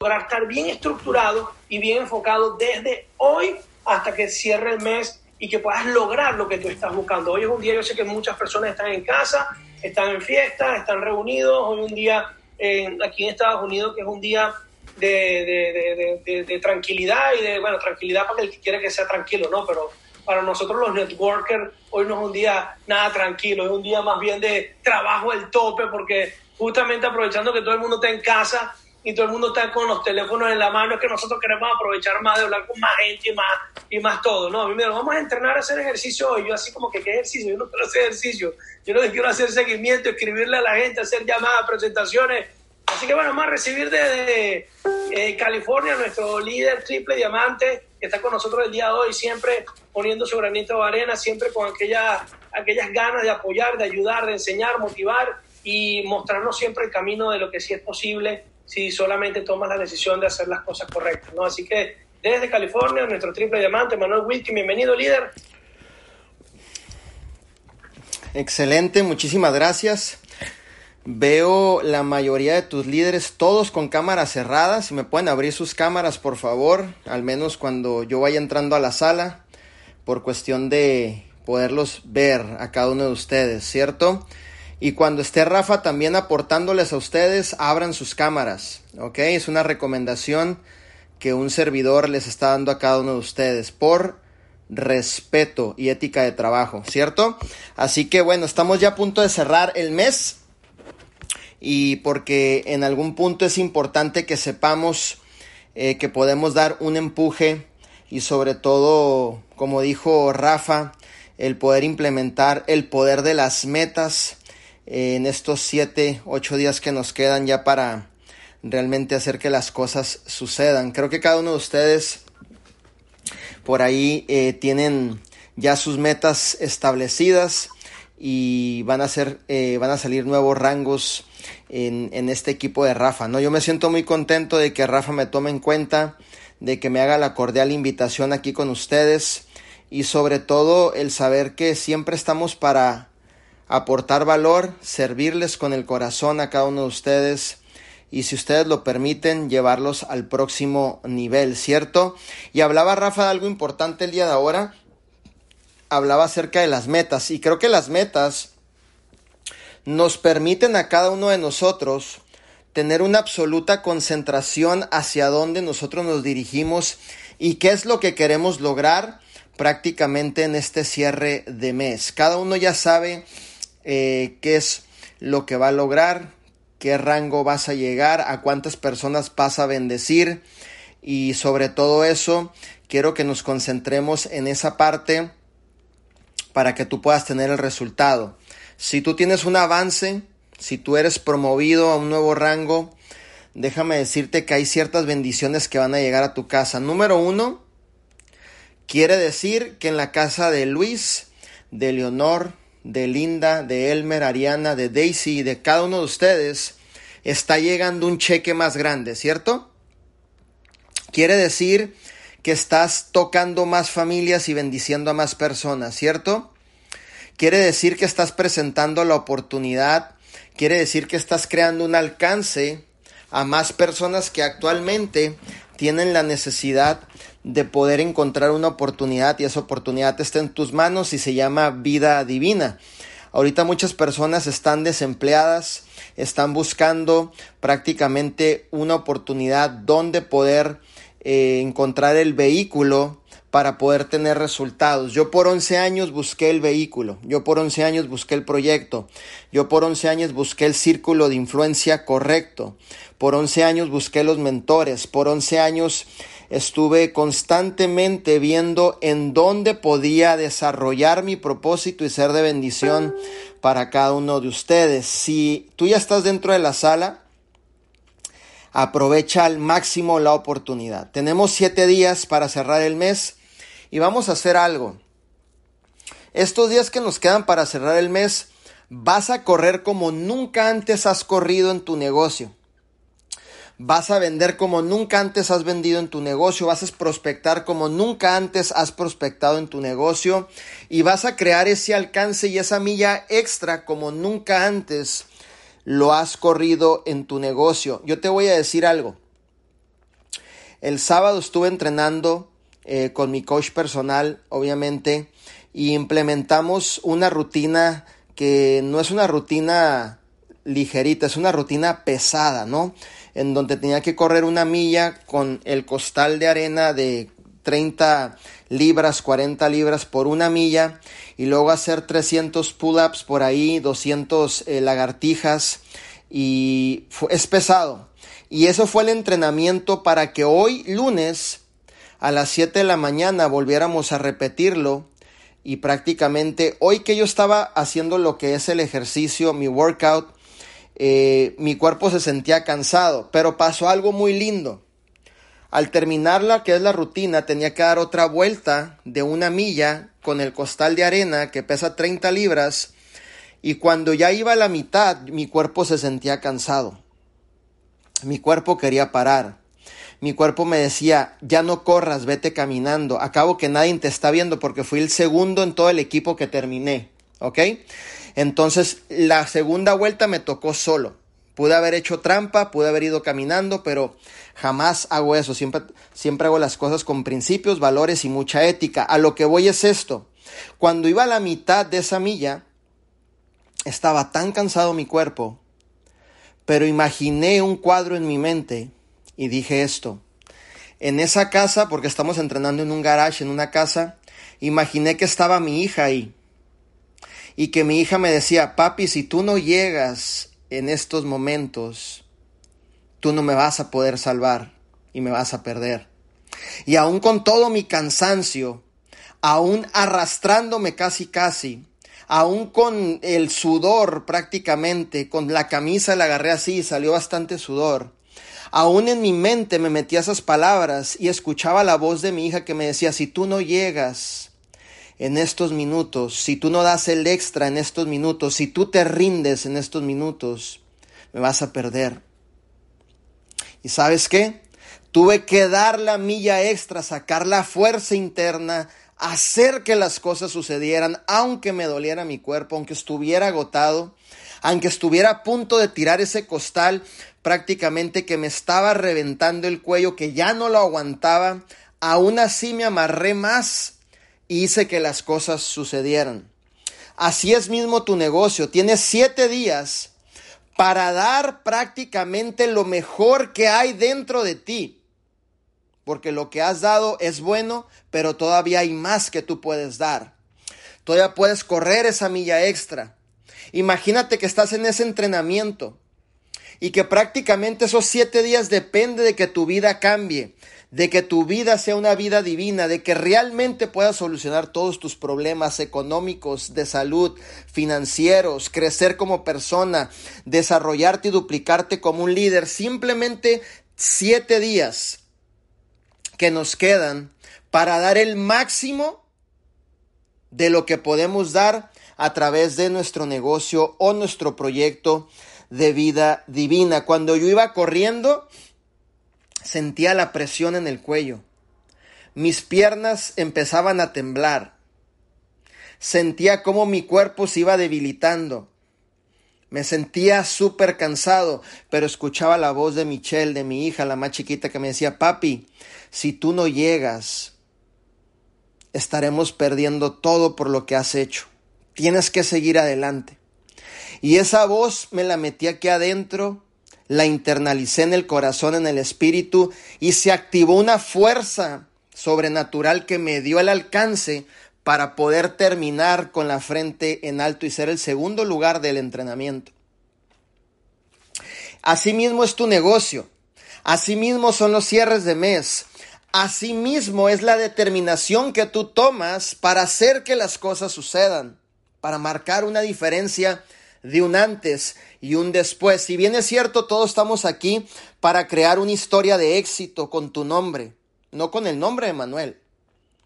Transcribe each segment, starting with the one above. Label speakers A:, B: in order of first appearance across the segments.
A: para estar bien estructurado y bien enfocado desde hoy hasta que cierre el mes y que puedas lograr lo que tú estás buscando. Hoy es un día, yo sé que muchas personas están en casa, están en fiestas, están reunidos. Hoy un día aquí en Estados Unidos que es un día de, de, de, tranquilidad y de, bueno, tranquilidad para el que quiere que sea tranquilo, ¿no? Pero para nosotros los networkers hoy no es un día nada tranquilo, es un día más bien de trabajo al tope porque justamente aprovechando que todo el mundo está en casa, y todo el mundo está con los teléfonos en la mano, es que nosotros queremos aprovechar más de hablar con más gente y más, y más todo, ¿no? A mí me vamos a entrenar a hacer ejercicio hoy, yo así como que, ¿qué ejercicio? Yo no quiero hacer ejercicio, yo no quiero hacer seguimiento, escribirle a la gente, hacer llamadas, presentaciones, así que bueno, vamos a recibir desde eh, California nuestro líder triple diamante, que está con nosotros el día de hoy, siempre poniendo su granito de arena, siempre con aquella, aquellas ganas de apoyar, de ayudar, de enseñar, motivar y mostrarnos siempre el camino de lo que sí es posible si solamente tomas la decisión de hacer las cosas correctas, ¿no? Así que desde California, nuestro triple diamante, Manuel Wilkin, bienvenido líder.
B: Excelente, muchísimas gracias. Veo la mayoría de tus líderes todos con cámaras cerradas. Si me pueden abrir sus cámaras, por favor, al menos cuando yo vaya entrando a la sala, por cuestión de poderlos ver a cada uno de ustedes, ¿cierto? Y cuando esté Rafa también aportándoles a ustedes, abran sus cámaras, ¿ok? Es una recomendación que un servidor les está dando a cada uno de ustedes por respeto y ética de trabajo, ¿cierto? Así que bueno, estamos ya a punto de cerrar el mes y porque en algún punto es importante que sepamos eh, que podemos dar un empuje y sobre todo, como dijo Rafa, el poder implementar el poder de las metas en estos 7, 8 días que nos quedan ya para realmente hacer que las cosas sucedan. Creo que cada uno de ustedes por ahí eh, tienen ya sus metas establecidas y van a ser, eh, van a salir nuevos rangos en, en, este equipo de Rafa, ¿no? Yo me siento muy contento de que Rafa me tome en cuenta, de que me haga la cordial invitación aquí con ustedes y sobre todo el saber que siempre estamos para aportar valor, servirles con el corazón a cada uno de ustedes y si ustedes lo permiten, llevarlos al próximo nivel, ¿cierto? Y hablaba Rafa de algo importante el día de ahora, hablaba acerca de las metas y creo que las metas nos permiten a cada uno de nosotros tener una absoluta concentración hacia dónde nosotros nos dirigimos y qué es lo que queremos lograr prácticamente en este cierre de mes. Cada uno ya sabe eh, qué es lo que va a lograr, qué rango vas a llegar, a cuántas personas vas a bendecir y sobre todo eso quiero que nos concentremos en esa parte para que tú puedas tener el resultado. Si tú tienes un avance, si tú eres promovido a un nuevo rango, déjame decirte que hay ciertas bendiciones que van a llegar a tu casa. Número uno, quiere decir que en la casa de Luis, de Leonor, de Linda, de Elmer, Ariana, de Daisy y de cada uno de ustedes, está llegando un cheque más grande, ¿cierto? Quiere decir que estás tocando más familias y bendiciendo a más personas, ¿cierto? Quiere decir que estás presentando la oportunidad, quiere decir que estás creando un alcance a más personas que actualmente tienen la necesidad de poder encontrar una oportunidad y esa oportunidad está en tus manos y se llama vida divina. Ahorita muchas personas están desempleadas, están buscando prácticamente una oportunidad donde poder eh, encontrar el vehículo para poder tener resultados. Yo por 11 años busqué el vehículo, yo por 11 años busqué el proyecto, yo por 11 años busqué el círculo de influencia correcto, por 11 años busqué los mentores, por 11 años estuve constantemente viendo en dónde podía desarrollar mi propósito y ser de bendición para cada uno de ustedes. Si tú ya estás dentro de la sala, Aprovecha al máximo la oportunidad. Tenemos siete días para cerrar el mes y vamos a hacer algo. Estos días que nos quedan para cerrar el mes, vas a correr como nunca antes has corrido en tu negocio. Vas a vender como nunca antes has vendido en tu negocio, vas a prospectar como nunca antes has prospectado en tu negocio y vas a crear ese alcance y esa milla extra como nunca antes lo has corrido en tu negocio. Yo te voy a decir algo. El sábado estuve entrenando eh, con mi coach personal, obviamente, y implementamos una rutina que no es una rutina ligerita, es una rutina pesada, ¿no? En donde tenía que correr una milla con el costal de arena de 30 libras, 40 libras por una milla y luego hacer 300 pull-ups por ahí, 200 eh, lagartijas y es pesado. Y eso fue el entrenamiento para que hoy lunes a las 7 de la mañana volviéramos a repetirlo y prácticamente hoy que yo estaba haciendo lo que es el ejercicio, mi workout, eh, mi cuerpo se sentía cansado, pero pasó algo muy lindo. Al terminarla, que es la rutina, tenía que dar otra vuelta de una milla con el costal de arena que pesa 30 libras y cuando ya iba a la mitad mi cuerpo se sentía cansado. Mi cuerpo quería parar. Mi cuerpo me decía, ya no corras, vete caminando. Acabo que nadie te está viendo porque fui el segundo en todo el equipo que terminé. ¿Ok? Entonces la segunda vuelta me tocó solo. Pude haber hecho trampa, pude haber ido caminando, pero jamás hago eso. Siempre, siempre hago las cosas con principios, valores y mucha ética. A lo que voy es esto. Cuando iba a la mitad de esa milla, estaba tan cansado mi cuerpo, pero imaginé un cuadro en mi mente y dije esto. En esa casa, porque estamos entrenando en un garage, en una casa, imaginé que estaba mi hija ahí. Y que mi hija me decía, papi, si tú no llegas en estos momentos, tú no me vas a poder salvar y me vas a perder. Y aún con todo mi cansancio, aún arrastrándome casi casi, aún con el sudor prácticamente, con la camisa la agarré así y salió bastante sudor. Aún en mi mente me metía esas palabras y escuchaba la voz de mi hija que me decía, si tú no llegas en estos minutos, si tú no das el extra en estos minutos, si tú te rindes en estos minutos, me vas a perder. ¿Y sabes qué? Tuve que dar la milla extra, sacar la fuerza interna, hacer que las cosas sucedieran, aunque me doliera mi cuerpo, aunque estuviera agotado, aunque estuviera a punto de tirar ese costal, prácticamente que me estaba reventando el cuello, que ya no lo aguantaba, aún así me amarré más hice que las cosas sucedieran. Así es mismo tu negocio, tienes siete días para dar prácticamente lo mejor que hay dentro de ti. Porque lo que has dado es bueno, pero todavía hay más que tú puedes dar. Todavía puedes correr esa milla extra. Imagínate que estás en ese entrenamiento y que prácticamente esos siete días depende de que tu vida cambie, de que tu vida sea una vida divina, de que realmente puedas solucionar todos tus problemas económicos, de salud, financieros, crecer como persona, desarrollarte y duplicarte como un líder. Simplemente siete días que nos quedan para dar el máximo de lo que podemos dar a través de nuestro negocio o nuestro proyecto de vida divina. Cuando yo iba corriendo, sentía la presión en el cuello. Mis piernas empezaban a temblar. Sentía cómo mi cuerpo se iba debilitando. Me sentía súper cansado, pero escuchaba la voz de Michelle, de mi hija, la más chiquita, que me decía, papi, si tú no llegas, estaremos perdiendo todo por lo que has hecho. Tienes que seguir adelante. Y esa voz me la metí aquí adentro, la internalicé en el corazón, en el espíritu, y se activó una fuerza sobrenatural que me dio el alcance para poder terminar con la frente en alto y ser el segundo lugar del entrenamiento. Asimismo es tu negocio. Asimismo son los cierres de mes. Asimismo es la determinación que tú tomas para hacer que las cosas sucedan, para marcar una diferencia de un antes y un después. Si bien es cierto, todos estamos aquí para crear una historia de éxito con tu nombre, no con el nombre de Manuel,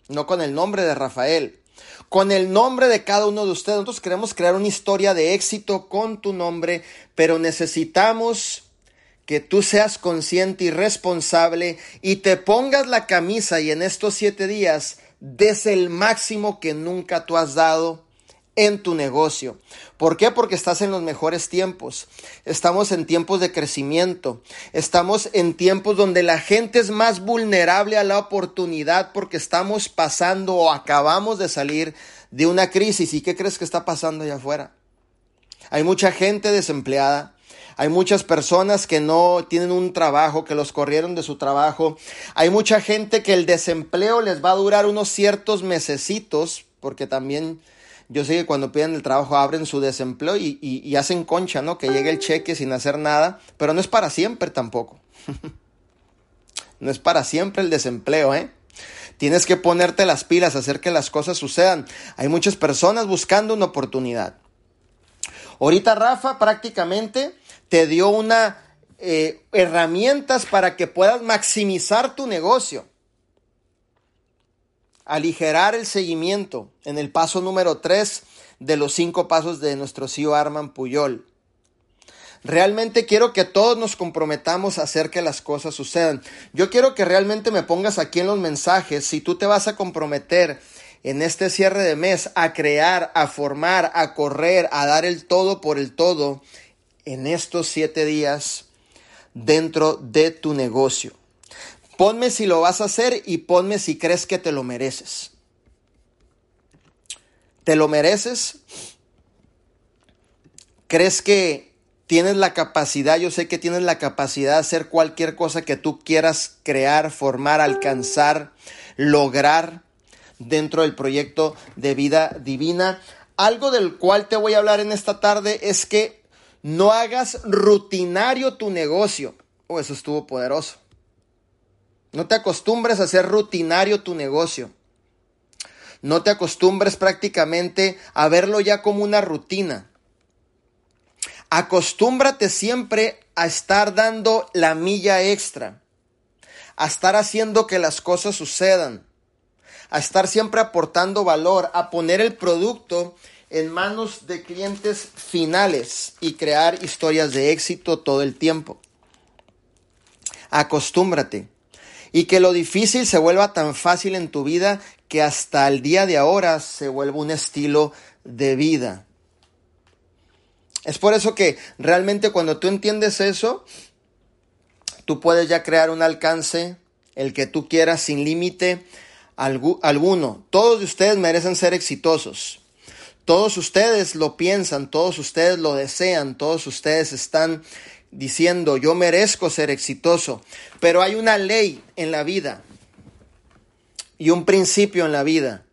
B: no con el nombre de Rafael, con el nombre de cada uno de ustedes. Nosotros queremos crear una historia de éxito con tu nombre, pero necesitamos que tú seas consciente y responsable y te pongas la camisa y en estos siete días des el máximo que nunca tú has dado en tu negocio. ¿Por qué? Porque estás en los mejores tiempos. Estamos en tiempos de crecimiento. Estamos en tiempos donde la gente es más vulnerable a la oportunidad porque estamos pasando o acabamos de salir de una crisis. ¿Y qué crees que está pasando allá afuera? Hay mucha gente desempleada. Hay muchas personas que no tienen un trabajo, que los corrieron de su trabajo. Hay mucha gente que el desempleo les va a durar unos ciertos mesecitos, porque también yo sé que cuando piden el trabajo abren su desempleo y, hacen concha, ¿no? Que llegue el cheque sin hacer nada, pero no es para siempre tampoco. no es para siempre el desempleo, ¿eh? Tienes que ponerte las pilas, hacer que las cosas sucedan. Hay muchas personas buscando una oportunidad. Ahorita Rafa prácticamente te dio una eh, herramientas para que puedas maximizar tu negocio aligerar el seguimiento en el paso número 3 de los cinco pasos de nuestro CEO Arman Puyol. Realmente quiero que todos nos comprometamos a hacer que las cosas sucedan. Yo quiero que realmente me pongas aquí en los mensajes si tú te vas a comprometer en este cierre de mes a crear, a formar, a correr, a dar el todo por el todo en estos siete días dentro de tu negocio. Ponme si lo vas a hacer y ponme si crees que te lo mereces. ¿Te lo mereces? ¿Crees que tienes la capacidad? Yo sé que tienes la capacidad de hacer cualquier cosa que tú quieras crear, formar, alcanzar, lograr dentro del proyecto de vida divina. Algo del cual te voy a hablar en esta tarde es que no hagas rutinario tu negocio. Oh, eso estuvo poderoso. No te acostumbres a hacer rutinario tu negocio. No te acostumbres prácticamente a verlo ya como una rutina. Acostúmbrate siempre a estar dando la milla extra, a estar haciendo que las cosas sucedan, a estar siempre aportando valor, a poner el producto en manos de clientes finales y crear historias de éxito todo el tiempo. Acostúmbrate y que lo difícil se vuelva tan fácil en tu vida que hasta el día de ahora se vuelva un estilo de vida. Es por eso que realmente cuando tú entiendes eso, tú puedes ya crear un alcance, el que tú quieras, sin límite alguno. Todos ustedes merecen ser exitosos. Todos ustedes lo piensan, todos ustedes lo desean, todos ustedes están diciendo yo merezco ser exitoso, pero hay una ley en la vida y un principio en la vida.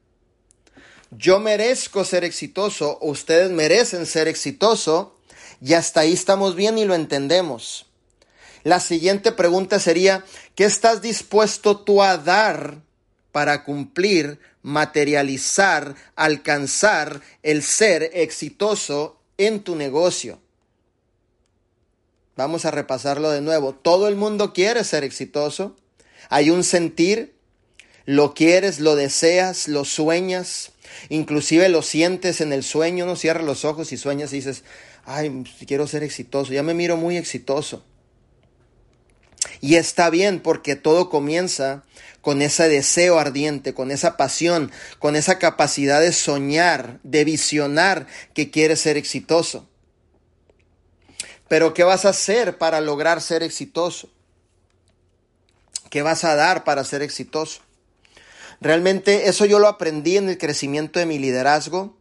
B: Yo merezco ser exitoso, ustedes merecen ser exitoso y hasta ahí estamos bien y lo entendemos. La siguiente pregunta sería, ¿qué estás dispuesto tú a dar para cumplir, materializar, alcanzar el ser exitoso en tu negocio? Vamos a repasarlo de nuevo. Todo el mundo quiere ser exitoso. Hay un sentir, lo quieres, lo deseas, lo sueñas, inclusive lo sientes en el sueño, no cierras los ojos y sueñas y dices, ay, quiero ser exitoso, ya me miro muy exitoso. Y está bien porque todo comienza con ese deseo ardiente, con esa pasión, con esa capacidad de soñar, de visionar que quieres ser exitoso. Pero ¿qué vas a hacer para lograr ser exitoso? ¿Qué vas a dar para ser exitoso? Realmente eso yo lo aprendí en el crecimiento de mi liderazgo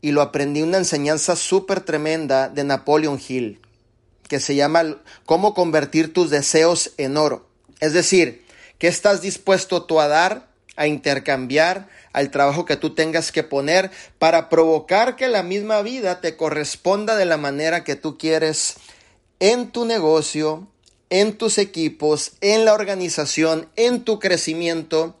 B: y lo aprendí una enseñanza súper tremenda de Napoleon Hill, que se llama Cómo convertir tus deseos en oro. Es decir, ¿qué estás dispuesto tú a dar, a intercambiar, al trabajo que tú tengas que poner para provocar que la misma vida te corresponda de la manera que tú quieres en tu negocio, en tus equipos, en la organización, en tu crecimiento,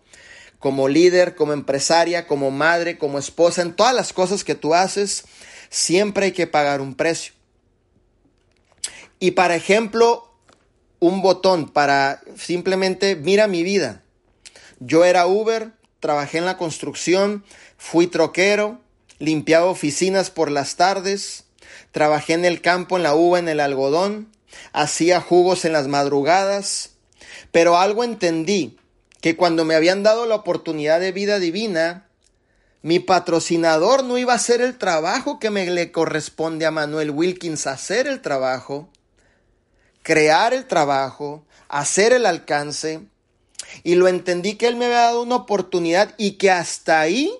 B: como líder, como empresaria, como madre, como esposa, en todas las cosas que tú haces, siempre hay que pagar un precio. Y para ejemplo, un botón para simplemente, mira mi vida. Yo era Uber, trabajé en la construcción, fui troquero, limpiaba oficinas por las tardes, trabajé en el campo, en la uva, en el algodón, hacía jugos en las madrugadas, pero algo entendí, que cuando me habían dado la oportunidad de vida divina, mi patrocinador no iba a hacer el trabajo que me le corresponde a Manuel Wilkins hacer el trabajo, crear el trabajo, hacer el alcance, y lo entendí que él me había dado una oportunidad y que hasta ahí,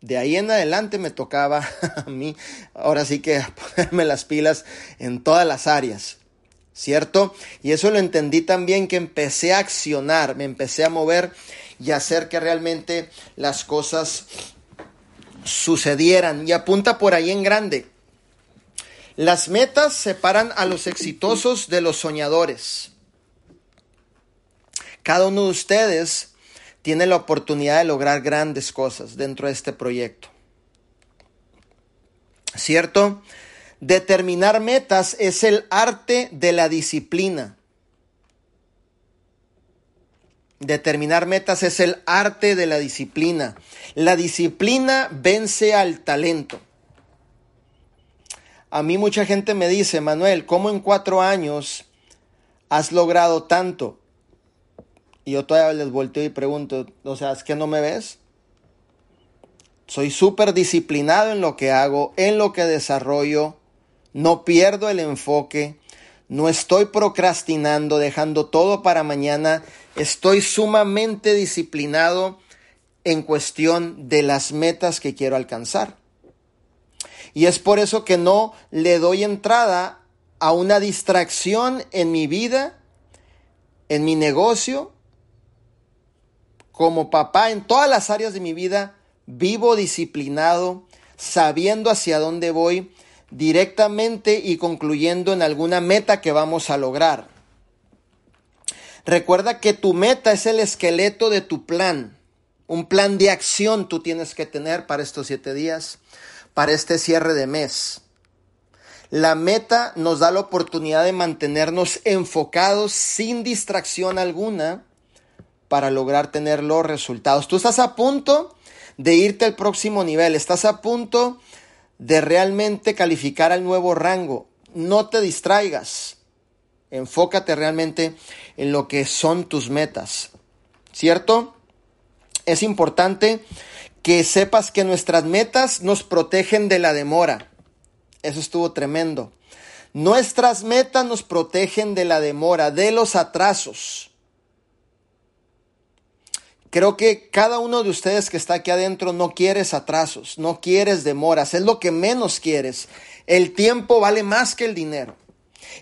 B: de ahí en adelante me tocaba a mí, ahora sí que ponerme las pilas en todas las áreas. ¿Cierto? Y eso lo entendí también que empecé a accionar, me empecé a mover y hacer que realmente las cosas sucedieran. Y apunta por ahí en grande. Las metas separan a los exitosos de los soñadores. Cada uno de ustedes tiene la oportunidad de lograr grandes cosas dentro de este proyecto. ¿Cierto? Determinar metas es el arte de la disciplina. Determinar metas es el arte de la disciplina. La disciplina vence al talento. A mí mucha gente me dice, Manuel, ¿cómo en cuatro años has logrado tanto? Y yo todavía les volteo y pregunto, o sea, ¿es que no me ves? Soy súper disciplinado en lo que hago, en lo que desarrollo, no pierdo el enfoque, no estoy procrastinando, dejando todo para mañana, estoy sumamente disciplinado en cuestión de las metas que quiero alcanzar. Y es por eso que no le doy entrada a una distracción en mi vida, en mi negocio. Como papá, en todas las áreas de mi vida, vivo disciplinado, sabiendo hacia dónde voy directamente y concluyendo en alguna meta que vamos a lograr. Recuerda que tu meta es el esqueleto de tu plan. Un plan de acción tú tienes que tener para estos siete días para este cierre de mes. La meta nos da la oportunidad de mantenernos enfocados sin distracción alguna para lograr tener los resultados. Tú estás a punto de irte al próximo nivel, estás a punto de realmente calificar al nuevo rango. No te distraigas, enfócate realmente en lo que son tus metas, ¿cierto? Es importante que sepas que nuestras metas nos protegen de la demora. Eso estuvo tremendo. Nuestras metas nos protegen de la demora, de los atrasos. Creo que cada uno de ustedes que está aquí adentro no quieres atrasos, no quieres demoras, es lo que menos quieres. El tiempo vale más que el dinero.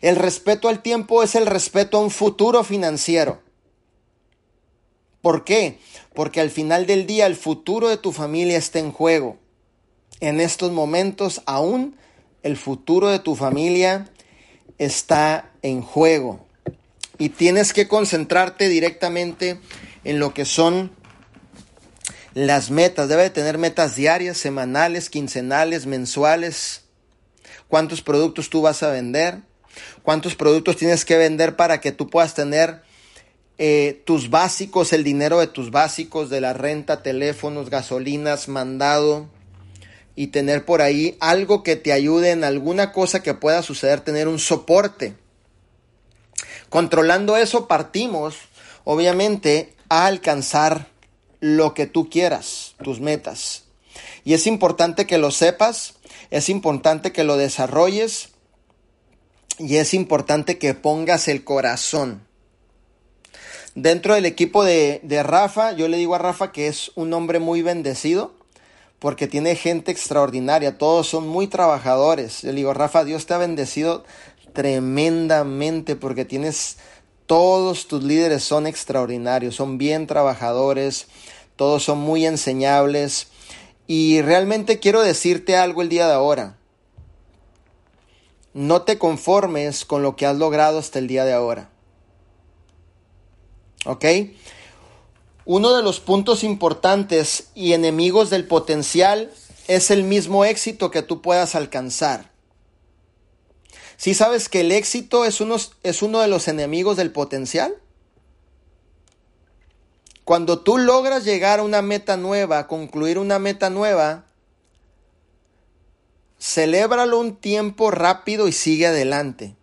B: El respeto al tiempo es el respeto a un futuro financiero. ¿Por qué? porque al final del día el futuro de tu familia está en juego. En estos momentos aún el futuro de tu familia está en juego. Y tienes que concentrarte directamente en lo que son las metas. Debe tener metas diarias, semanales, quincenales, mensuales. ¿Cuántos productos tú vas a vender? ¿Cuántos productos tienes que vender para que tú puedas tener eh, tus básicos, el dinero de tus básicos, de la renta, teléfonos, gasolinas, mandado y tener por ahí algo que te ayude en alguna cosa que pueda suceder, tener un soporte. Controlando eso partimos, obviamente, a alcanzar lo que tú quieras, tus metas. Y es importante que lo sepas, es importante que lo desarrolles y es importante que pongas el corazón. Dentro del equipo de, Rafa, yo le digo a Rafa que es un hombre muy bendecido porque tiene gente extraordinaria, todos son muy trabajadores. Yo le digo, Rafa, Dios te ha bendecido tremendamente porque tienes, todos tus líderes son extraordinarios, son bien trabajadores, todos son muy enseñables. Y realmente quiero decirte algo el día de ahora. No te conformes con lo que has logrado hasta el día de ahora. ¿Ok? Uno de los puntos importantes y enemigos del potencial es el mismo éxito que tú puedas alcanzar. Si sabes que el éxito es uno, es uno de los enemigos del potencial? Cuando tú logras llegar a una meta nueva, concluir una meta nueva, celébralo un tiempo rápido y sigue adelante.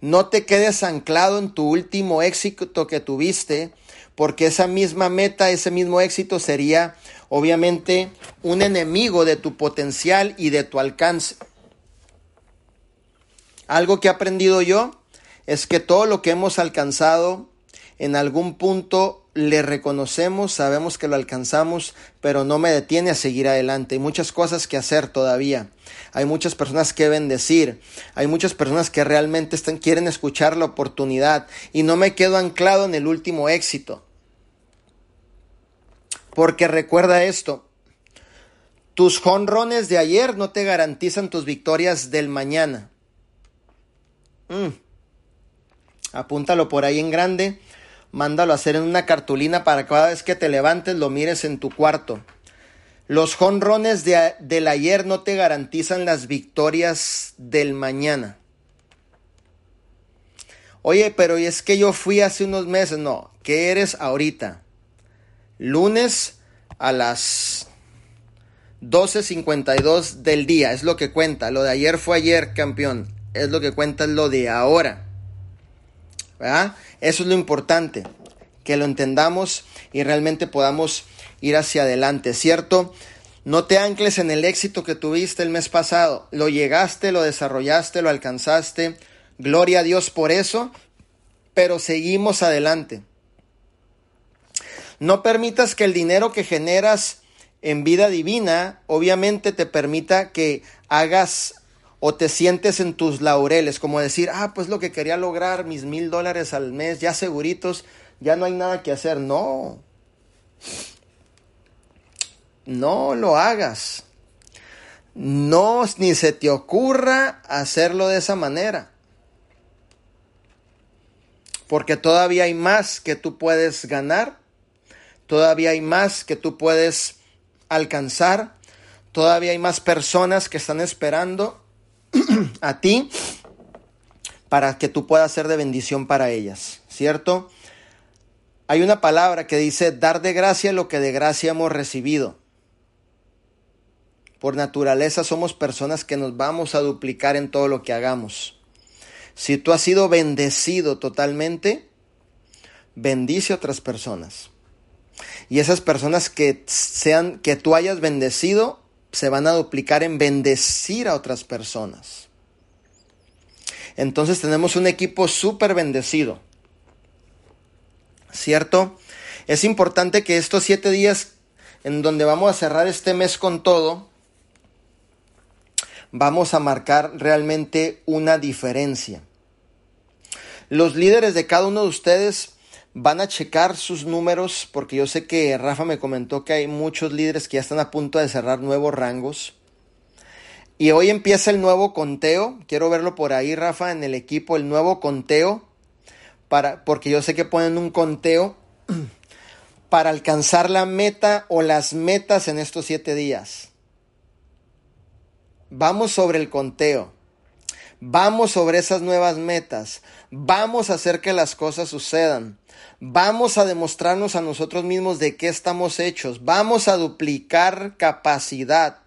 B: No te quedes anclado en tu último éxito que tuviste, porque esa misma meta, ese mismo éxito sería obviamente un enemigo de tu potencial y de tu alcance. Algo que he aprendido yo es que todo lo que hemos alcanzado en algún punto le reconocemos, sabemos que lo alcanzamos, pero no me detiene a seguir adelante. Hay muchas cosas que hacer todavía. Hay muchas personas que bendecir. Hay muchas personas que realmente están, quieren escuchar la oportunidad. Y no me quedo anclado en el último éxito. Porque recuerda esto. Tus jonrones de ayer no te garantizan tus victorias del mañana. Mm. Apúntalo por ahí en grande mándalo a hacer en una cartulina para que cada vez que te levantes lo mires en tu cuarto. Los jonrones de, del ayer no te garantizan las victorias del mañana. Oye, pero es que yo fui hace unos meses. No, ¿qué eres ahorita? Lunes a las 12.52 del día. Es lo que cuenta. Lo de ayer fue ayer, campeón. Es lo que cuenta lo de ahora. ¿Verdad? Eso es lo importante, que lo entendamos y realmente podamos ir hacia adelante, ¿cierto? No te ancles en el éxito que tuviste el mes pasado. Lo llegaste, lo desarrollaste, lo alcanzaste. Gloria a Dios por eso, pero seguimos adelante. No permitas que el dinero que generas en vida divina, obviamente te permita que hagas o te sientes en tus laureles, como decir, ah, pues lo que quería lograr, mis mil dólares al mes, ya seguritos, ya no hay nada que hacer. No, no lo hagas. No, ni se te ocurra hacerlo de esa manera. Porque todavía hay más que tú puedes ganar, todavía hay más que tú puedes alcanzar, todavía hay más personas que están esperando a ti para que tú puedas ser de bendición para ellas, ¿cierto? Hay una palabra que dice dar de gracia lo que de gracia hemos recibido. Por naturaleza somos personas que nos vamos a duplicar en todo lo que hagamos. Si tú has sido bendecido totalmente, bendice a otras personas. Y esas personas que sean que tú hayas bendecido, se van a duplicar en bendecir a otras personas. Entonces tenemos un equipo súper bendecido. ¿Cierto? Es importante que estos siete días en donde vamos a cerrar este mes con todo, vamos a marcar realmente una diferencia. Los líderes de cada uno de ustedes van a checar sus números porque yo sé que Rafa me comentó que hay muchos líderes que ya están a punto de cerrar nuevos rangos. Y hoy empieza el nuevo conteo. Quiero verlo por ahí, Rafa, en el equipo, el nuevo conteo. Para, porque yo sé que ponen un conteo para alcanzar la meta o las metas en estos siete días. Vamos sobre el conteo. Vamos sobre esas nuevas metas. Vamos a hacer que las cosas sucedan. Vamos a demostrarnos a nosotros mismos de qué estamos hechos. Vamos a duplicar capacidad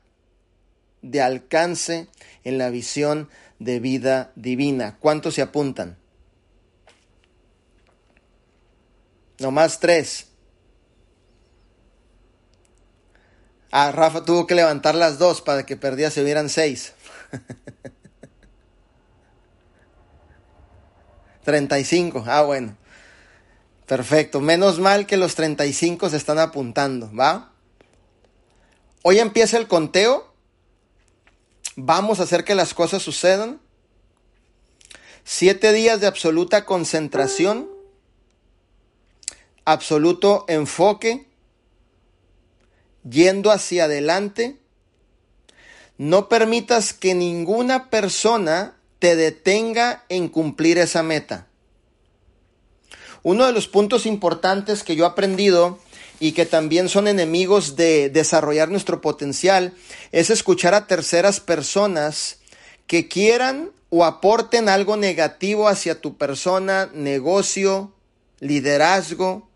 B: de alcance en la visión de vida divina. ¿Cuántos se apuntan? Nomás tres. Ah, Rafa tuvo que levantar las dos para que perdía se hubieran seis. 35. Ah, bueno. Perfecto. Menos mal que los 35 se están apuntando, ¿va? Hoy empieza el conteo. Vamos a hacer que las cosas sucedan. Siete días de absoluta concentración, absoluto enfoque, yendo hacia adelante. No permitas que ninguna persona te detenga en cumplir esa meta. Uno de los puntos importantes que yo he aprendido y que también son enemigos de desarrollar nuestro potencial es escuchar a terceras personas que quieran o aporten algo negativo hacia tu persona, negocio, liderazgo.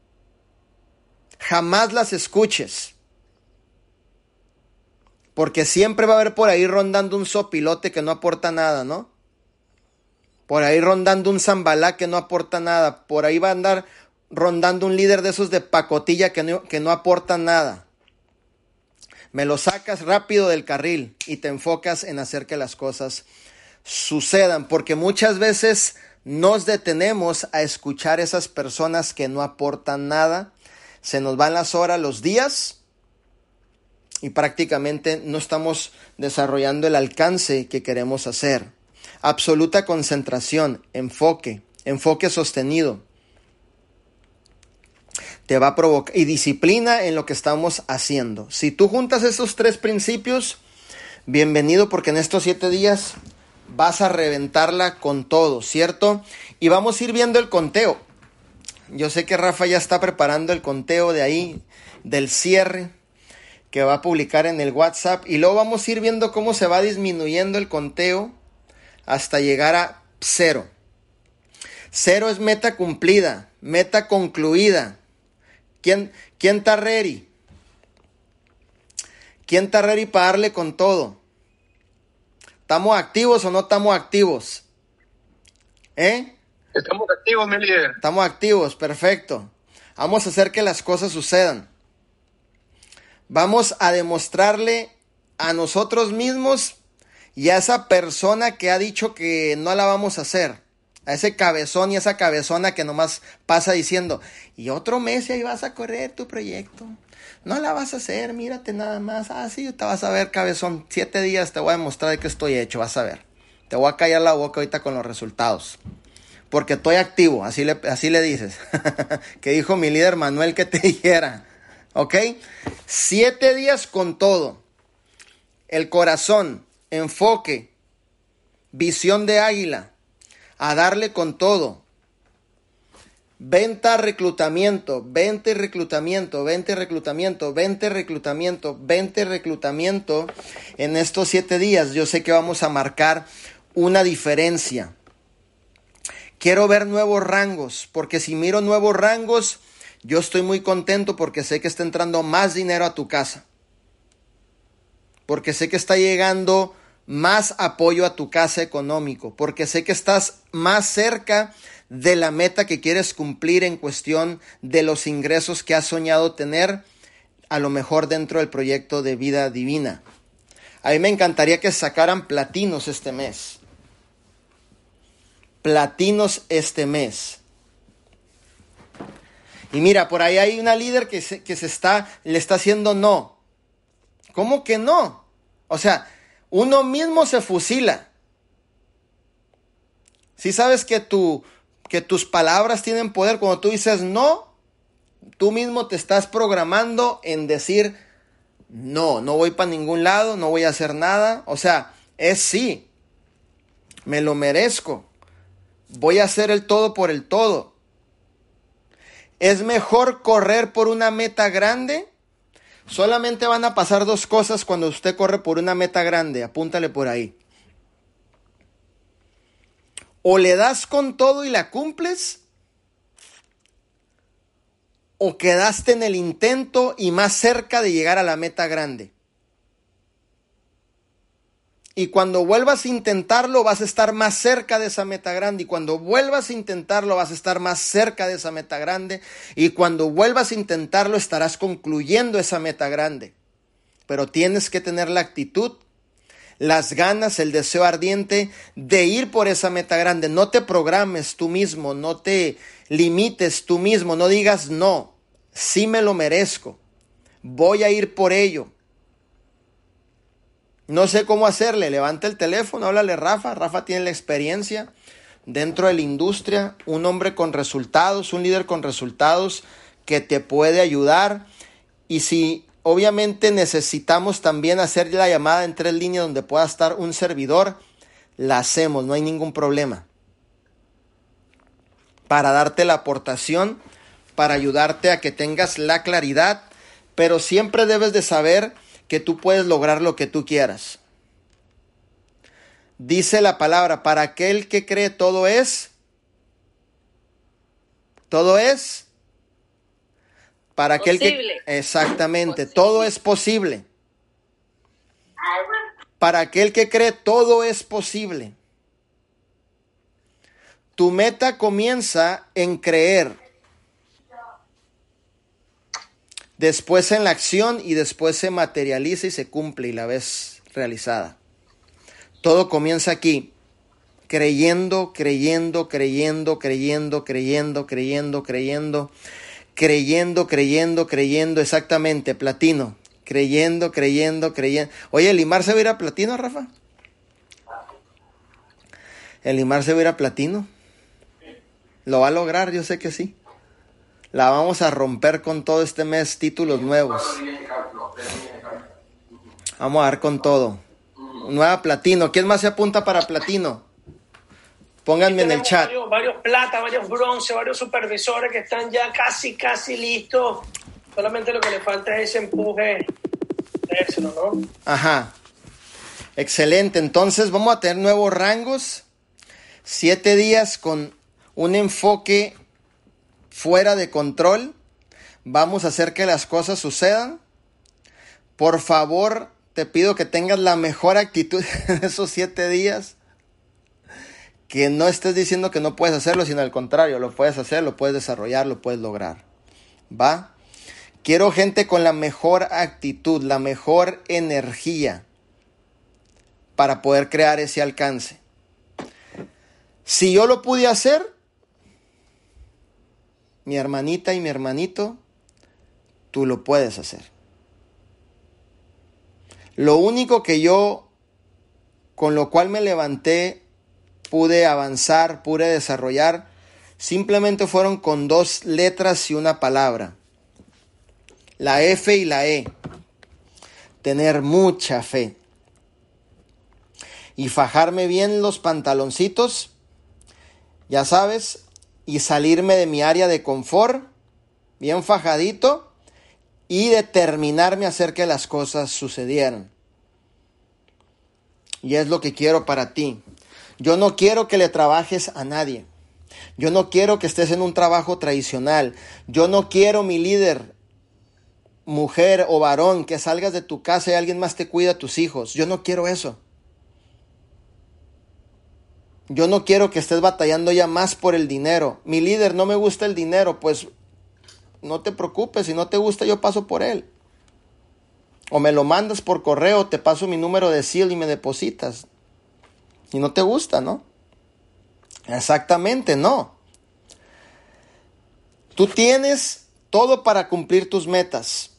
B: Jamás las escuches. Porque siempre va a haber por ahí rondando un sopilote que no aporta nada, ¿no? Por ahí rondando un zambalá que no aporta nada. Por ahí va a andar rondando un líder de esos de pacotilla que no, que no aporta nada. Me lo sacas rápido del carril y te enfocas en hacer que las cosas sucedan. Porque muchas veces nos detenemos a escuchar esas personas que no aportan nada. Se nos van las horas, los días y prácticamente no estamos desarrollando el alcance que queremos hacer. Absoluta concentración, enfoque, enfoque sostenido. Te va a provocar y disciplina en lo que estamos haciendo. Si tú juntas esos tres principios, bienvenido porque en estos siete días vas a reventarla con todo, ¿cierto? Y vamos a ir viendo el conteo. Yo sé que Rafa ya está preparando el conteo de ahí, del cierre que va a publicar en el WhatsApp y luego vamos a ir viendo cómo se va disminuyendo el conteo hasta llegar a cero. Cero es meta cumplida, meta concluida. ¿Quién, quién está ready? ¿Quién está ready para darle con todo? ¿Estamos activos o no estamos activos?
A: ¿Eh? Estamos activos, mi líder.
B: Estamos activos, perfecto. Vamos a hacer que las cosas sucedan. Vamos a demostrarle a nosotros mismos y a esa persona que ha dicho que no la vamos a hacer. A ese cabezón y esa cabezona que nomás pasa diciendo, y otro mes y ahí vas a correr tu proyecto. No la vas a hacer, mírate nada más. Ah, sí, te vas a ver, cabezón. Siete días te voy a demostrar de que estoy hecho, vas a ver. Te voy a callar la boca ahorita con los resultados. Porque estoy activo, así le, así le dices. que dijo mi líder Manuel que te dijera. ¿Ok? Siete días con todo. El corazón, enfoque, visión de águila, a darle con todo. Venta, reclutamiento, venta reclutamiento, venta reclutamiento, venta reclutamiento, venta reclutamiento en estos siete días. Yo sé que vamos a marcar una diferencia. Quiero ver nuevos rangos, porque si miro nuevos rangos, yo estoy muy contento porque sé que está entrando más dinero a tu casa. Porque sé que está llegando más apoyo a tu casa económico. Porque sé que estás más cerca de la meta que quieres cumplir en cuestión de los ingresos que has soñado tener, a lo mejor dentro del proyecto de vida divina. A mí me encantaría que sacaran platinos este mes. Platinos este mes. Y mira, por ahí hay una líder que se, que se está, le está haciendo no. ¿Cómo que no? O sea, uno mismo se fusila. Si sabes que, tu, que tus palabras tienen poder, cuando tú dices no, tú mismo te estás programando en decir no, no voy para ningún lado, no voy a hacer nada. O sea, es sí, me lo merezco. Voy a hacer el todo por el todo. Es mejor correr por una meta grande. Solamente van a pasar dos cosas cuando usted corre por una meta grande. Apúntale por ahí. O le das con todo y la cumples. O quedaste en el intento y más cerca de llegar a la meta grande. Y cuando vuelvas a intentarlo, vas a estar más cerca de esa meta grande. Y cuando vuelvas a intentarlo, vas a estar más cerca de esa meta grande. Y cuando vuelvas a intentarlo, estarás concluyendo esa meta grande. Pero tienes que tener la actitud, las ganas, el deseo ardiente de ir por esa meta grande. No te programes tú mismo, no te limites tú mismo, no digas no, sí me lo merezco, voy a ir por ello. No sé cómo hacerle. Levanta el teléfono, háblale Rafa. Rafa tiene la experiencia dentro de la industria, un hombre con resultados, un líder con resultados que te puede ayudar. Y si obviamente necesitamos también hacer la llamada en tres líneas donde pueda estar un servidor, la hacemos, no hay ningún problema. para darte la aportación, para ayudarte a que tengas la claridad, pero siempre debes de saber que tú puedes lograr lo que tú quieras. Dice la palabra, para aquel que cree todo es, todo es, para aquel que, exactamente, todo es posible. Para aquel que cree todo es posible. Tu meta comienza en creer, después en la acción y después se materializa y se cumple y la ves realizada. Todo comienza aquí, creyendo, creyendo, creyendo, creyendo, creyendo, creyendo, creyendo, creyendo, creyendo, creyendo, exactamente, platino, creyendo, creyendo, creyendo. Oye, ¿el Limar se va a ir a platino, Rafa? ¿El Limar se va a ir a platino? Lo va a lograr, yo sé que sí. La vamos a romper con todo este mes, títulos nuevos. Vamos a dar con todo. Nueva platino. ¿Quién más se apunta para platino? Pónganme en el chat.
A: Varios, varios plata, varios bronce, varios supervisores que están ya casi, casi listos. Solamente lo que le falta es ese empuje.
B: Ajá. Excelente. Entonces vamos a tener nuevos rangos. Siete días con un enfoque fuera de control. Vamos a hacer que las cosas sucedan. Por favor, te pido que tengas la mejor actitud en esos siete días. Que no estés diciendo que no puedes hacerlo, sino al contrario, lo puedes hacer, lo puedes desarrollar, lo puedes lograr. ¿Va? Quiero gente con la mejor actitud, la mejor energía para poder crear ese alcance. Si yo lo pude hacer, mi hermanita y mi hermanito, tú lo puedes hacer. Lo único que yo, con lo cual me levanté, pude avanzar, pude desarrollar, simplemente fueron con dos letras y una palabra. La F y la E. Tener mucha fe. Y fajarme bien los pantaloncitos. Ya sabes, y salirme de mi área de confort, bien fajadito, y determinarme a hacer que las cosas sucedieran. Y es lo que quiero para ti. Yo no quiero que le trabajes a nadie. Yo no quiero que estés en un trabajo tradicional. Yo no quiero, mi líder, mujer o varón, que salgas de tu casa y alguien más te cuida a tus hijos. Yo no quiero eso. Yo no quiero que estés batallando ya más por el dinero. Mi líder, no me gusta el dinero, pues no te preocupes, si no te gusta yo paso por él. O me lo mandas por correo, te paso mi número de SEAL y me depositas. Y no te gusta, ¿no? Exactamente, no. Tú tienes todo para cumplir tus metas.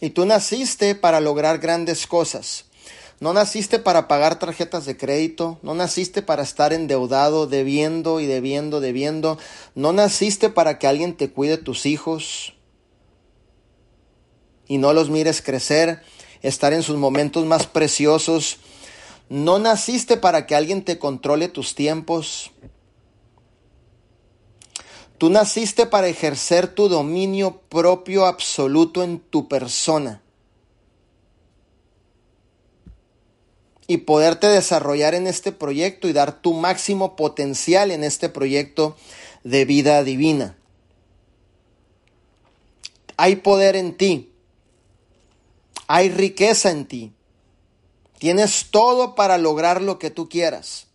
B: Y tú naciste para lograr grandes cosas. No naciste para pagar tarjetas de crédito, no naciste para estar endeudado, debiendo y debiendo, debiendo. No naciste para que alguien te cuide tus hijos y no los mires crecer, estar en sus momentos más preciosos. No naciste para que alguien te controle tus tiempos. Tú naciste para ejercer tu dominio propio absoluto en tu persona. Y poderte desarrollar en este proyecto y dar tu máximo potencial en este proyecto de vida divina. Hay poder en ti. Hay riqueza en ti. Tienes todo para lograr lo que tú quieras.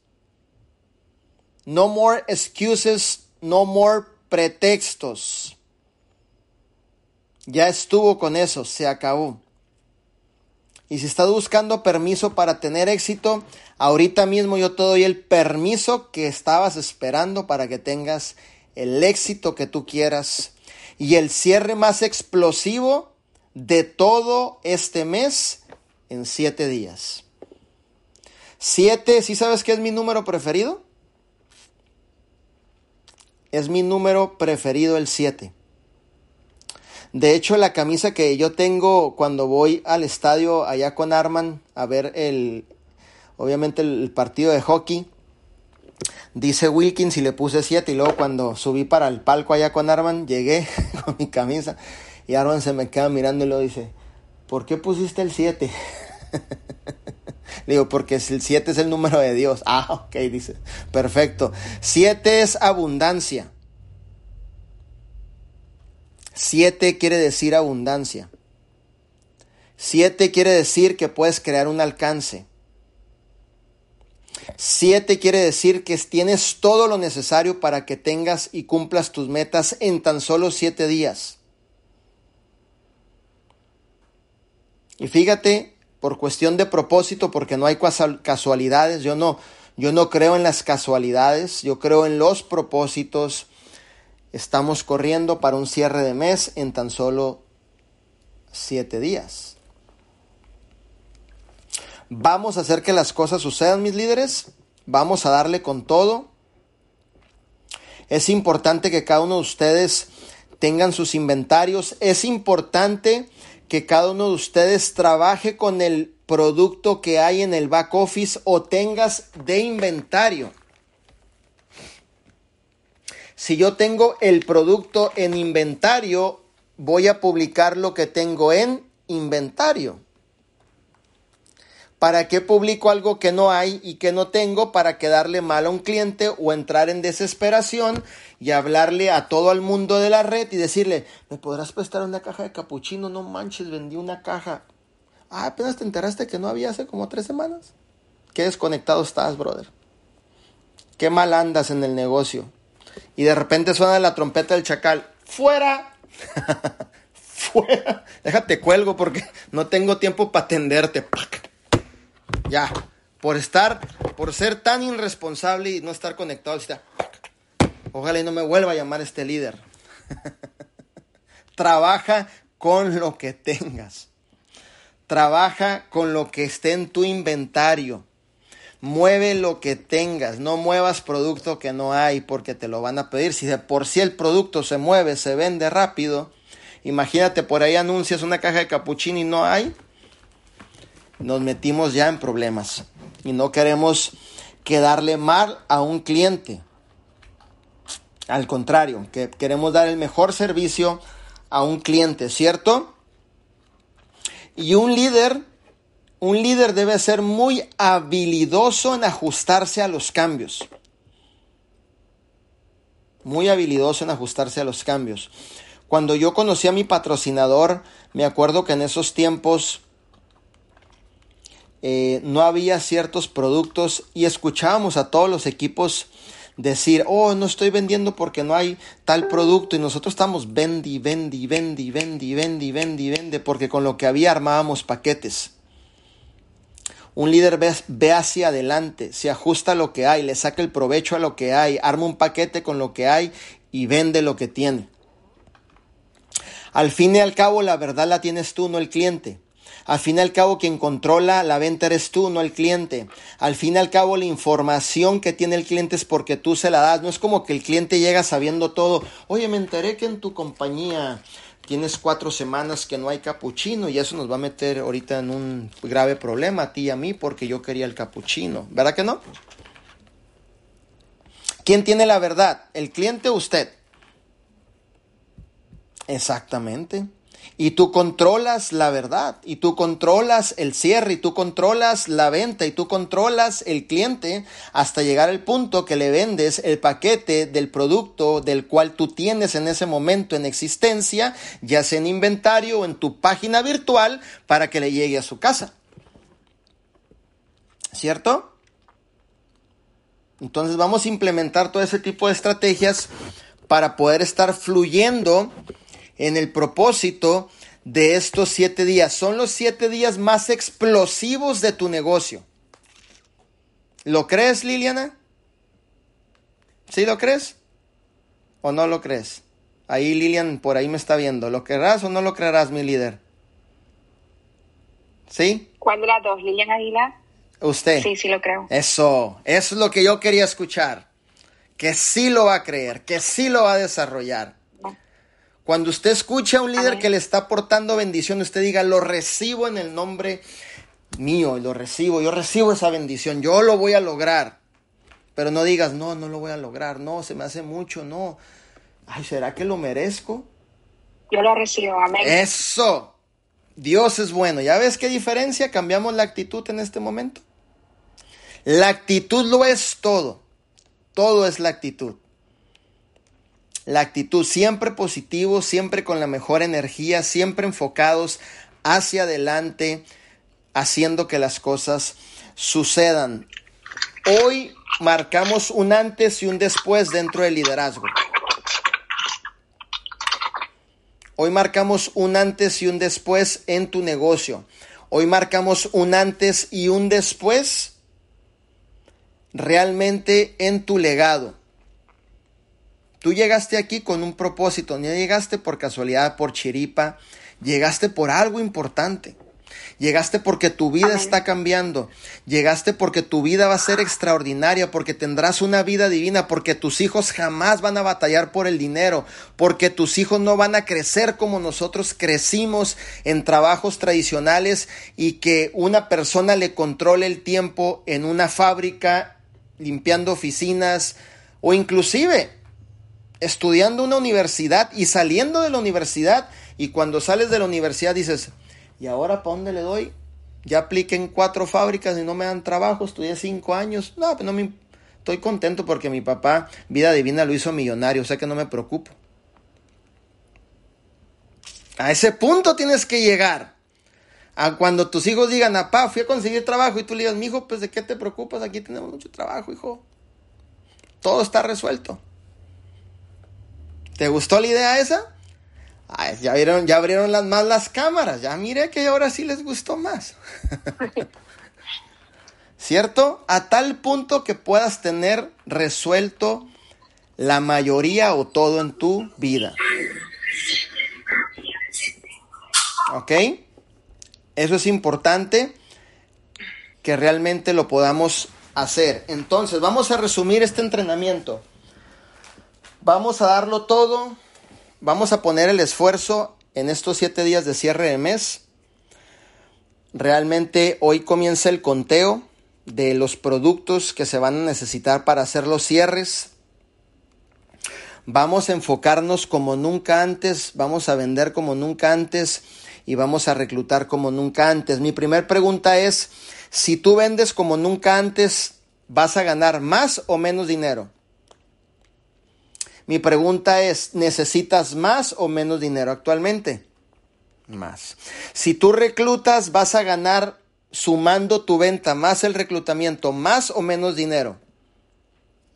B: No more excuses, no more pretextos. Ya estuvo con eso, se acabó. Y si estás buscando permiso para tener éxito, ahorita mismo yo te doy el permiso que estabas esperando para que tengas el éxito que tú quieras y el cierre más explosivo de todo este mes en siete días. Siete, ¿sí sabes qué es mi número preferido? Es mi número preferido el siete. De hecho, la camisa que yo tengo cuando voy al estadio allá con Arman a ver el, obviamente el partido de hockey, Dice Wilkins y le puse 7 y luego cuando subí para el palco allá con Arman, llegué con mi camisa y Arman se me queda mirando y lo dice, ¿por qué pusiste el 7? Le digo, porque el 7 es el número de Dios. Ah, ok, dice. Perfecto. 7 es abundancia. 7 quiere decir abundancia. 7 quiere decir que puedes crear un alcance. Siete quiere decir que tienes todo lo necesario para que tengas y cumplas tus metas en tan solo siete días. Y fíjate, por cuestión de propósito, porque no hay casualidades, yo no, yo no creo en las casualidades, yo creo en los propósitos. Estamos corriendo para un cierre de mes en tan solo siete días. Vamos a hacer que las cosas sucedan, mis líderes. Vamos a darle con todo. Es importante que cada uno de ustedes tengan sus inventarios. Es importante que cada uno de ustedes trabaje con el producto que hay en el back office o tengas de inventario. Si yo tengo el producto en inventario, voy a publicar lo que tengo en inventario. ¿Para qué publico algo que no hay y que no tengo para quedarle mal a un cliente o entrar en desesperación y hablarle a todo el mundo de la red y decirle, ¿me podrás prestar una caja de capuchino? No manches, vendí una caja. Ah, apenas te enteraste que no había hace como tres semanas. Qué desconectado estás, brother. Qué mal andas en el negocio. Y de repente suena la trompeta del chacal. ¡Fuera! ¡Fuera! Déjate cuelgo porque no tengo tiempo para atenderte. Ya, por estar, por ser tan irresponsable y no estar conectado. Ojalá y no me vuelva a llamar este líder. Trabaja con lo que tengas. Trabaja con lo que esté en tu inventario. Mueve lo que tengas, no muevas producto que no hay porque te lo van a pedir. Si de por sí el producto se mueve, se vende rápido, imagínate por ahí anuncias una caja de capuchino y no hay, nos metimos ya en problemas y no queremos quedarle mal a un cliente. Al contrario, que queremos dar el mejor servicio a un cliente, ¿cierto? Y un líder, un líder debe ser muy habilidoso en ajustarse a los cambios. Muy habilidoso en ajustarse a los cambios. Cuando yo conocí a mi patrocinador, me acuerdo que en esos tiempos eh, no había ciertos productos y escuchábamos a todos los equipos decir, oh, no estoy vendiendo porque no hay tal producto y nosotros estamos vendi, vendi, vendi, vendi, vendi, vendi, vende, porque con lo que había armábamos paquetes. Un líder ve, ve, hacia adelante, se ajusta a lo que hay, le saca el provecho a lo que hay, arma un paquete con lo que hay y vende lo que tiene. Al fin y al cabo, la verdad la tienes tú, no el cliente. Al fin y al cabo, quien controla la venta eres tú, no el cliente. Al fin y al cabo, la información que tiene el cliente es porque tú se la das. No es como que el cliente llega sabiendo todo. Oye, me enteré que en tu compañía tienes cuatro semanas que no hay capuchino y eso nos va a meter ahorita en un grave problema a ti y a mí porque yo quería el capuchino. ¿Verdad que no? ¿Quién tiene la verdad? ¿El cliente o usted? Exactamente. Y tú controlas la verdad, y tú controlas el cierre, y tú controlas la venta, y tú controlas el cliente hasta llegar al punto que le vendes el paquete del producto del cual tú tienes en ese momento en existencia, ya sea en inventario o en tu página virtual, para que le llegue a su casa. ¿Cierto? Entonces vamos a implementar todo ese tipo de estrategias para poder estar fluyendo en el propósito de estos siete días. Son los siete días más explosivos de tu negocio. ¿Lo crees, Liliana? ¿Sí lo crees? ¿O no lo crees? Ahí Lilian por ahí me está viendo. ¿Lo creerás o no lo creerás, mi líder? ¿Sí?
C: ¿Cuál de las dos? ¿Lilian Aguilar?
B: Usted.
C: Sí, sí lo creo.
B: Eso, eso es lo que yo quería escuchar. Que sí lo va a creer, que sí lo va a desarrollar. Cuando usted escucha a un líder que le está aportando bendición, usted diga, lo recibo en el nombre mío, lo recibo, yo recibo esa bendición, yo lo voy a lograr. Pero no digas, no, no lo voy a lograr, no, se me hace mucho, no. Ay, ¿será que lo merezco?
C: Yo lo recibo, amén.
B: Eso. Dios es bueno. ¿Ya ves qué diferencia? Cambiamos la actitud en este momento. La actitud lo es todo. Todo es la actitud. La actitud siempre positivo, siempre con la mejor energía, siempre enfocados hacia adelante, haciendo que las cosas sucedan. Hoy marcamos un antes y un después dentro del liderazgo. Hoy marcamos un antes y un después en tu negocio. Hoy marcamos un antes y un después realmente en tu legado. Tú llegaste aquí con un propósito, no llegaste por casualidad, por chiripa, llegaste por algo importante. Llegaste porque tu vida está cambiando. Llegaste porque tu vida va a ser extraordinaria, porque tendrás una vida divina, porque tus hijos jamás van a batallar por el dinero, porque tus hijos no van a crecer como nosotros crecimos en trabajos tradicionales y que una persona le controle el tiempo en una fábrica, limpiando oficinas o inclusive estudiando una universidad y saliendo de la universidad y cuando sales de la universidad dices, ¿Y ahora para dónde le doy? Ya apliqué en cuatro fábricas y no me dan trabajo, estudié cinco años. No, pues no me... Estoy contento porque mi papá, vida divina, lo hizo millonario, o sea que no me preocupo. A ese punto tienes que llegar. A cuando tus hijos digan, papá, fui a conseguir trabajo y tú le digas, mi hijo, pues de qué te preocupas, aquí tenemos mucho trabajo, hijo. Todo está resuelto. ¿Te gustó la idea esa? ya vieron, ya abrieron las más las cámaras, ya mire que ahora sí les gustó más. ¿Cierto? A tal punto que puedas tener resuelto la mayoría o todo en tu vida. ¿Ok? Eso es importante que realmente lo podamos hacer. Entonces, vamos a resumir este entrenamiento. Vamos a darlo todo Vamos a poner el esfuerzo en estos siete días de cierre de mes. Realmente hoy comienza el conteo de los productos que se van a necesitar para hacer los cierres. Vamos a enfocarnos como nunca antes, vamos a vender como nunca antes y vamos a reclutar como nunca antes. Mi primera pregunta es, si tú vendes como nunca antes, ¿vas a ganar más o menos dinero? Mi pregunta es, ¿necesitas más o menos dinero actualmente? Más. Si tú reclutas, vas a ganar sumando tu venta más el reclutamiento, más o menos dinero.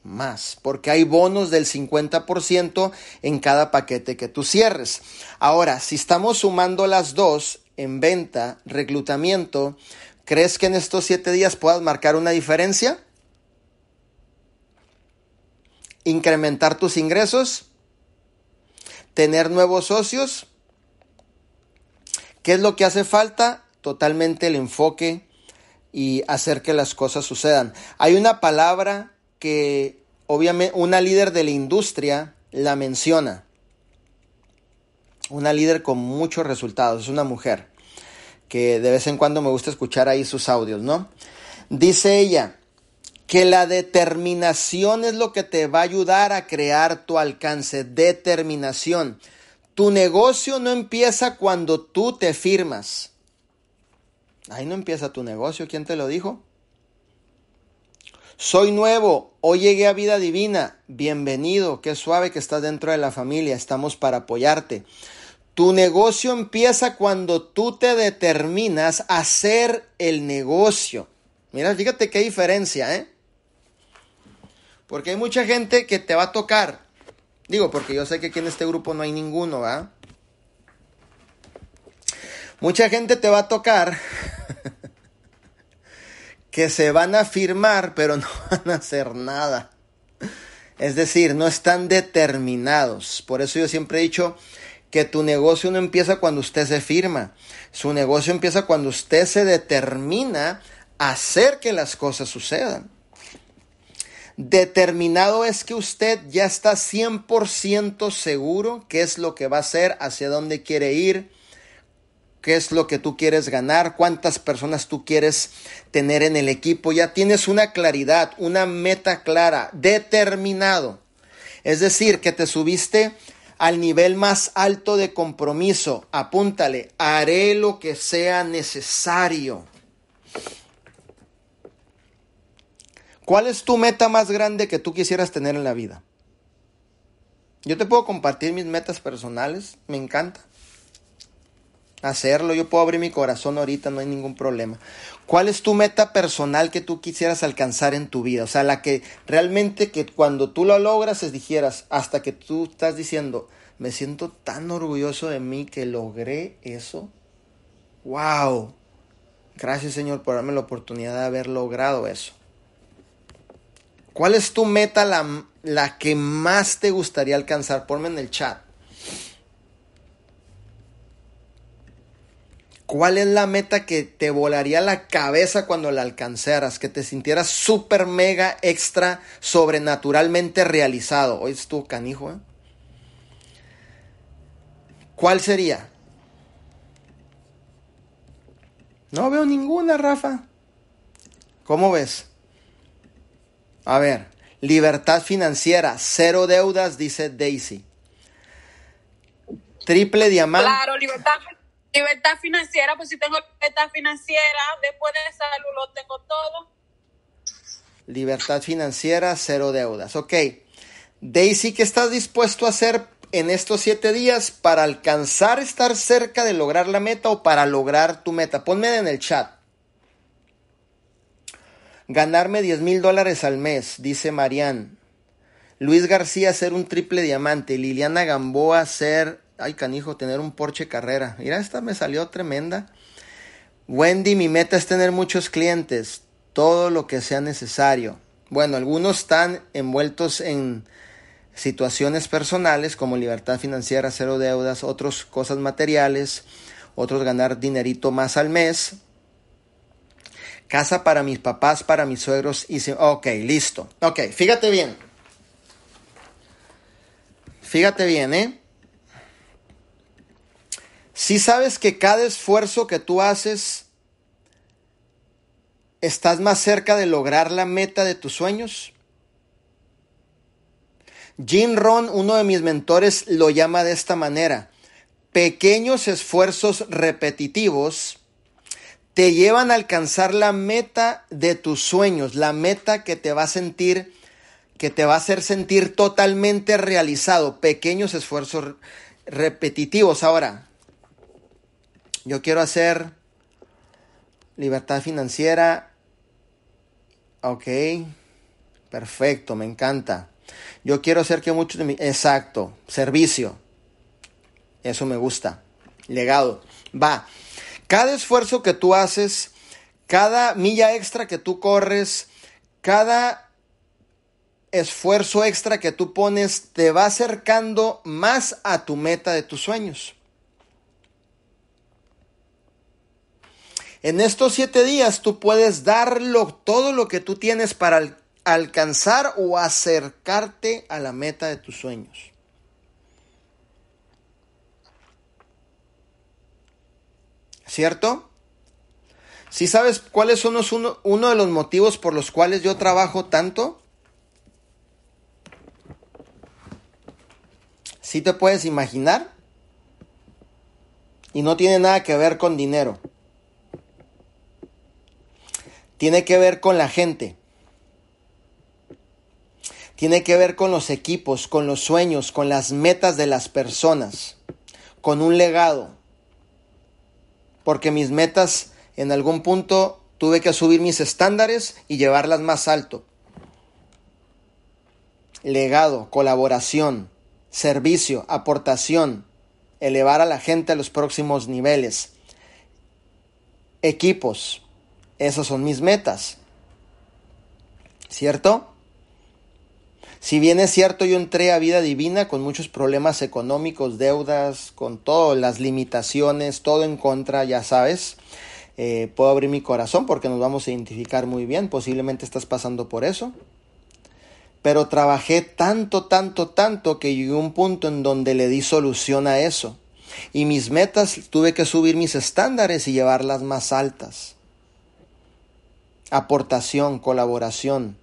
B: Más, porque hay bonos del 50% en cada paquete que tú cierres. Ahora, si estamos sumando las dos en venta, reclutamiento, ¿crees que en estos siete días puedas marcar una diferencia? Incrementar tus ingresos, tener nuevos socios. ¿Qué es lo que hace falta? Totalmente el enfoque y hacer que las cosas sucedan. Hay una palabra que obviamente una líder de la industria la menciona. Una líder con muchos resultados, es una mujer que de vez en cuando me gusta escuchar ahí sus audios, ¿no? Dice ella, que la determinación es lo que te va a ayudar a crear tu alcance. Determinación. Tu negocio no empieza cuando tú te firmas. Ahí no empieza tu negocio. ¿Quién te lo dijo? Soy nuevo, hoy llegué a vida divina. Bienvenido, qué suave que estás dentro de la familia. Estamos para apoyarte. Tu negocio empieza cuando tú te determinas a hacer el negocio. Mira, fíjate qué diferencia, ¿eh? Porque hay mucha gente que te va a tocar. Digo, porque yo sé que aquí en este grupo no hay ninguno, ¿va? Mucha gente te va a tocar que se van a firmar, pero no van a hacer nada. Es decir, no están determinados. Por eso yo siempre he dicho que tu negocio no empieza cuando usted se firma. Su negocio empieza cuando usted se determina a hacer que las cosas sucedan. Determinado es que usted ya está 100% seguro qué es lo que va a hacer, hacia dónde quiere ir, qué es lo que tú quieres ganar, cuántas personas tú quieres tener en el equipo. Ya tienes una claridad, una meta clara, determinado. Es decir, que te subiste al nivel más alto de compromiso. Apúntale, haré lo que sea necesario. ¿Cuál es tu meta más grande que tú quisieras tener en la vida? Yo te puedo compartir mis metas personales, me encanta hacerlo, yo puedo abrir mi corazón ahorita, no hay ningún problema. ¿Cuál es tu meta personal que tú quisieras alcanzar en tu vida? O sea, la que realmente que cuando tú lo logras, es dijeras, hasta que tú estás diciendo, me siento tan orgulloso de mí que logré eso. ¡Wow! Gracias Señor por darme la oportunidad de haber logrado eso. ¿Cuál es tu meta, la, la que más te gustaría alcanzar? Ponme en el chat. ¿Cuál es la meta que te volaría la cabeza cuando la alcanzaras? Que te sintieras súper mega extra sobrenaturalmente realizado. Hoy estuvo canijo, ¿eh? ¿Cuál sería? No veo ninguna, Rafa. ¿Cómo ves? A ver, libertad financiera, cero deudas, dice Daisy. Triple diamante.
D: Claro, libertad Libertad financiera, pues si tengo libertad financiera, después de salud lo tengo todo.
B: Libertad financiera, cero deudas. Ok. Daisy, ¿qué estás dispuesto a hacer en estos siete días para alcanzar estar cerca de lograr la meta o para lograr tu meta? Ponme en el chat. Ganarme 10 mil dólares al mes, dice Marian. Luis García ser un triple diamante. Liliana Gamboa ser Ay, canijo, tener un Porsche Carrera. Mira, esta me salió tremenda. Wendy, mi meta es tener muchos clientes, todo lo que sea necesario. Bueno, algunos están envueltos en situaciones personales como libertad financiera, cero deudas, otros cosas materiales, otros ganar dinerito más al mes. Casa para mis papás, para mis suegros y ok, listo. Ok, fíjate bien. Fíjate bien, ¿eh? Si sabes que cada esfuerzo que tú haces, estás más cerca de lograr la meta de tus sueños. Jim Ron, uno de mis mentores, lo llama de esta manera. Pequeños esfuerzos repetitivos te llevan a alcanzar la meta de tus sueños, la meta que te va a sentir, que te va a hacer sentir totalmente realizado. Pequeños esfuerzos repetitivos. Ahora, yo quiero hacer libertad financiera. Ok, perfecto, me encanta. Yo quiero hacer que muchos de mi... Exacto, servicio. Eso me gusta. Legado. Va. Cada esfuerzo que tú haces, cada milla extra que tú corres, cada esfuerzo extra que tú pones te va acercando más a tu meta de tus sueños. En estos siete días tú puedes darlo todo lo que tú tienes para alcanzar o acercarte a la meta de tus sueños. ¿Cierto? Si sabes cuáles son uno, uno de los motivos por los cuales yo trabajo tanto, si te puedes imaginar, y no tiene nada que ver con dinero tiene que ver con la gente. Tiene que ver con los equipos, con los sueños, con las metas de las personas, con un legado. Porque mis metas en algún punto tuve que subir mis estándares y llevarlas más alto. Legado, colaboración, servicio, aportación, elevar a la gente a los próximos niveles. Equipos, esas son mis metas. ¿Cierto? Si bien es cierto, yo entré a vida divina con muchos problemas económicos, deudas, con todas las limitaciones, todo en contra, ya sabes. Eh, puedo abrir mi corazón porque nos vamos a identificar muy bien. Posiblemente estás pasando por eso. Pero trabajé tanto, tanto, tanto que llegué a un punto en donde le di solución a eso. Y mis metas tuve que subir mis estándares y llevarlas más altas. Aportación, colaboración,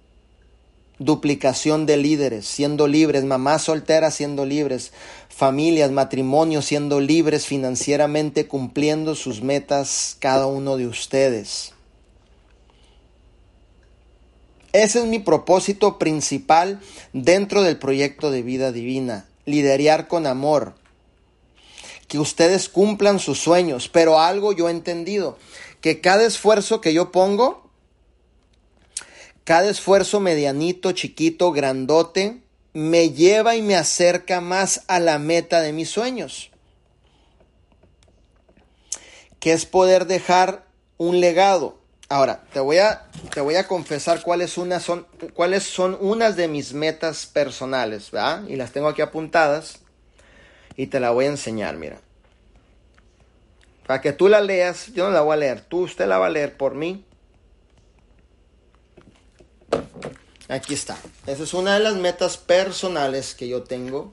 B: duplicación de líderes, siendo libres, mamás solteras siendo libres, familias, matrimonios siendo libres financieramente, cumpliendo sus metas cada uno de ustedes. Ese es mi propósito principal dentro del proyecto de vida divina, liderar con amor, que ustedes cumplan sus sueños, pero algo yo he entendido, que cada esfuerzo que yo pongo, cada esfuerzo medianito, chiquito, grandote, me lleva y me acerca más a la meta de mis sueños, que es poder dejar un legado. Ahora, te voy a, te voy a confesar cuáles, son, cuáles son unas de mis metas personales. Y las tengo aquí apuntadas y te la voy a enseñar, mira. Para que tú la leas, yo no la voy a leer, tú usted la va a leer por mí. Aquí está. Esa es una de las metas personales que yo tengo.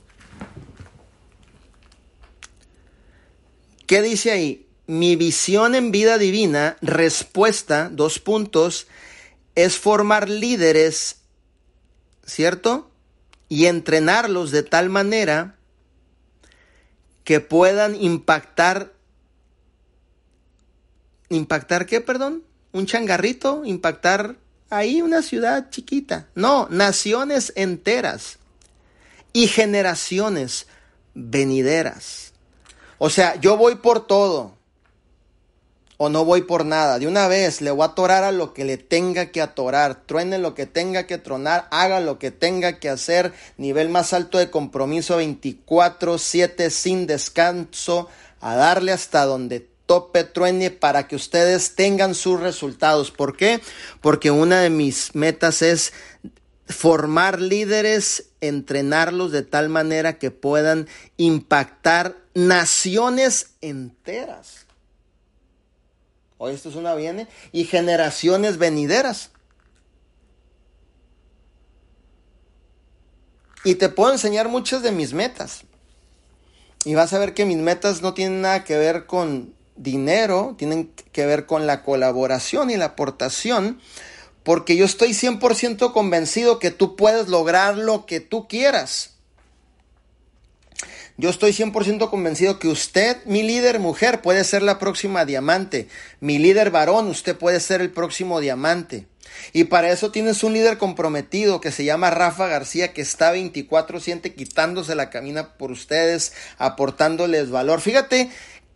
B: ¿Qué dice ahí? Mi visión en vida divina, respuesta, dos puntos, es formar líderes, ¿cierto? Y entrenarlos de tal manera que puedan impactar. ¿Impactar qué, perdón? ¿Un changarrito? ¿Impactar ahí una ciudad chiquita. No, naciones enteras y generaciones venideras. O sea, yo voy por todo o no voy por nada. De una vez le voy a atorar a lo que le tenga que atorar, truene lo que tenga que tronar, haga lo que tenga que hacer, nivel más alto de compromiso 24/7 sin descanso, a darle hasta donde tope, para que ustedes tengan sus resultados. ¿Por qué? Porque una de mis metas es formar líderes, entrenarlos de tal manera que puedan impactar naciones enteras. Hoy esto es una viene y generaciones venideras. Y te puedo enseñar muchas de mis metas. Y vas a ver que mis metas no tienen nada que ver con dinero, tienen que ver con la colaboración y la aportación, porque yo estoy 100% convencido que tú puedes lograr lo que tú quieras. Yo estoy 100% convencido que usted, mi líder mujer, puede ser la próxima diamante. Mi líder varón, usted puede ser el próximo diamante. Y para eso tienes un líder comprometido que se llama Rafa García, que está 24-7 quitándose la camina por ustedes, aportándoles valor. Fíjate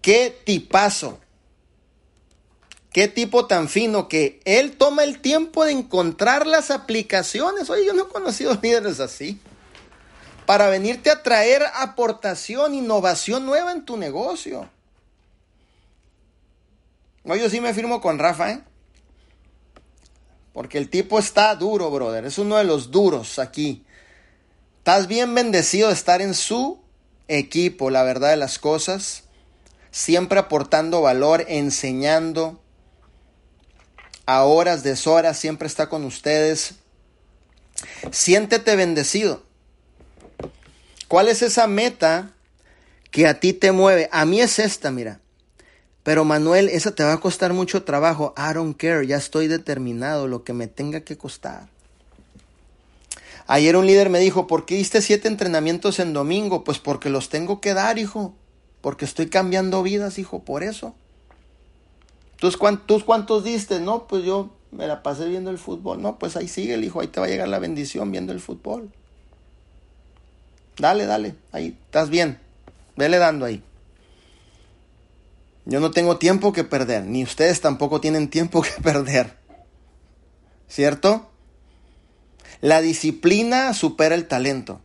B: Qué tipazo. Qué tipo tan fino que él toma el tiempo de encontrar las aplicaciones. Oye, yo no he conocido líderes así. Para venirte a traer aportación, innovación nueva en tu negocio. Oye, yo sí me firmo con Rafa, ¿eh? Porque el tipo está duro, brother. Es uno de los duros aquí. Estás bien bendecido de estar en su equipo, la verdad de las cosas siempre aportando valor, enseñando a horas, deshoras, siempre está con ustedes. Siéntete bendecido. ¿Cuál es esa meta que a ti te mueve? A mí es esta, mira. Pero Manuel, esa te va a costar mucho trabajo. I don't care, ya estoy determinado, lo que me tenga que costar. Ayer un líder me dijo, ¿por qué diste siete entrenamientos en domingo? Pues porque los tengo que dar, hijo porque estoy cambiando vidas, hijo, por eso. ¿Tú, cuántos diste? No, pues yo me la pasé viendo el fútbol. No, pues ahí sigue el hijo, ahí te va a llegar la bendición viendo el fútbol. Dale, dale, ahí, estás bien. Vele dando ahí. Yo no tengo tiempo que perder, ni ustedes tampoco tienen tiempo que perder. ¿Cierto? La disciplina supera el talento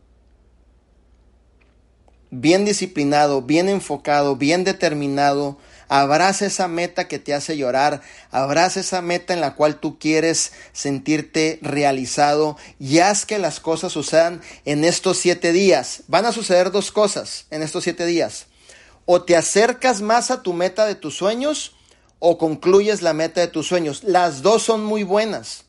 B: bien disciplinado, bien enfocado, bien determinado, abraza esa meta que te hace llorar, abraza esa meta en la cual tú quieres sentirte realizado y haz que las cosas sucedan en estos siete días. Van a suceder dos cosas en estos siete días. O te acercas más a tu meta de tus sueños o concluyes la meta de tus sueños. Las dos son muy buenas.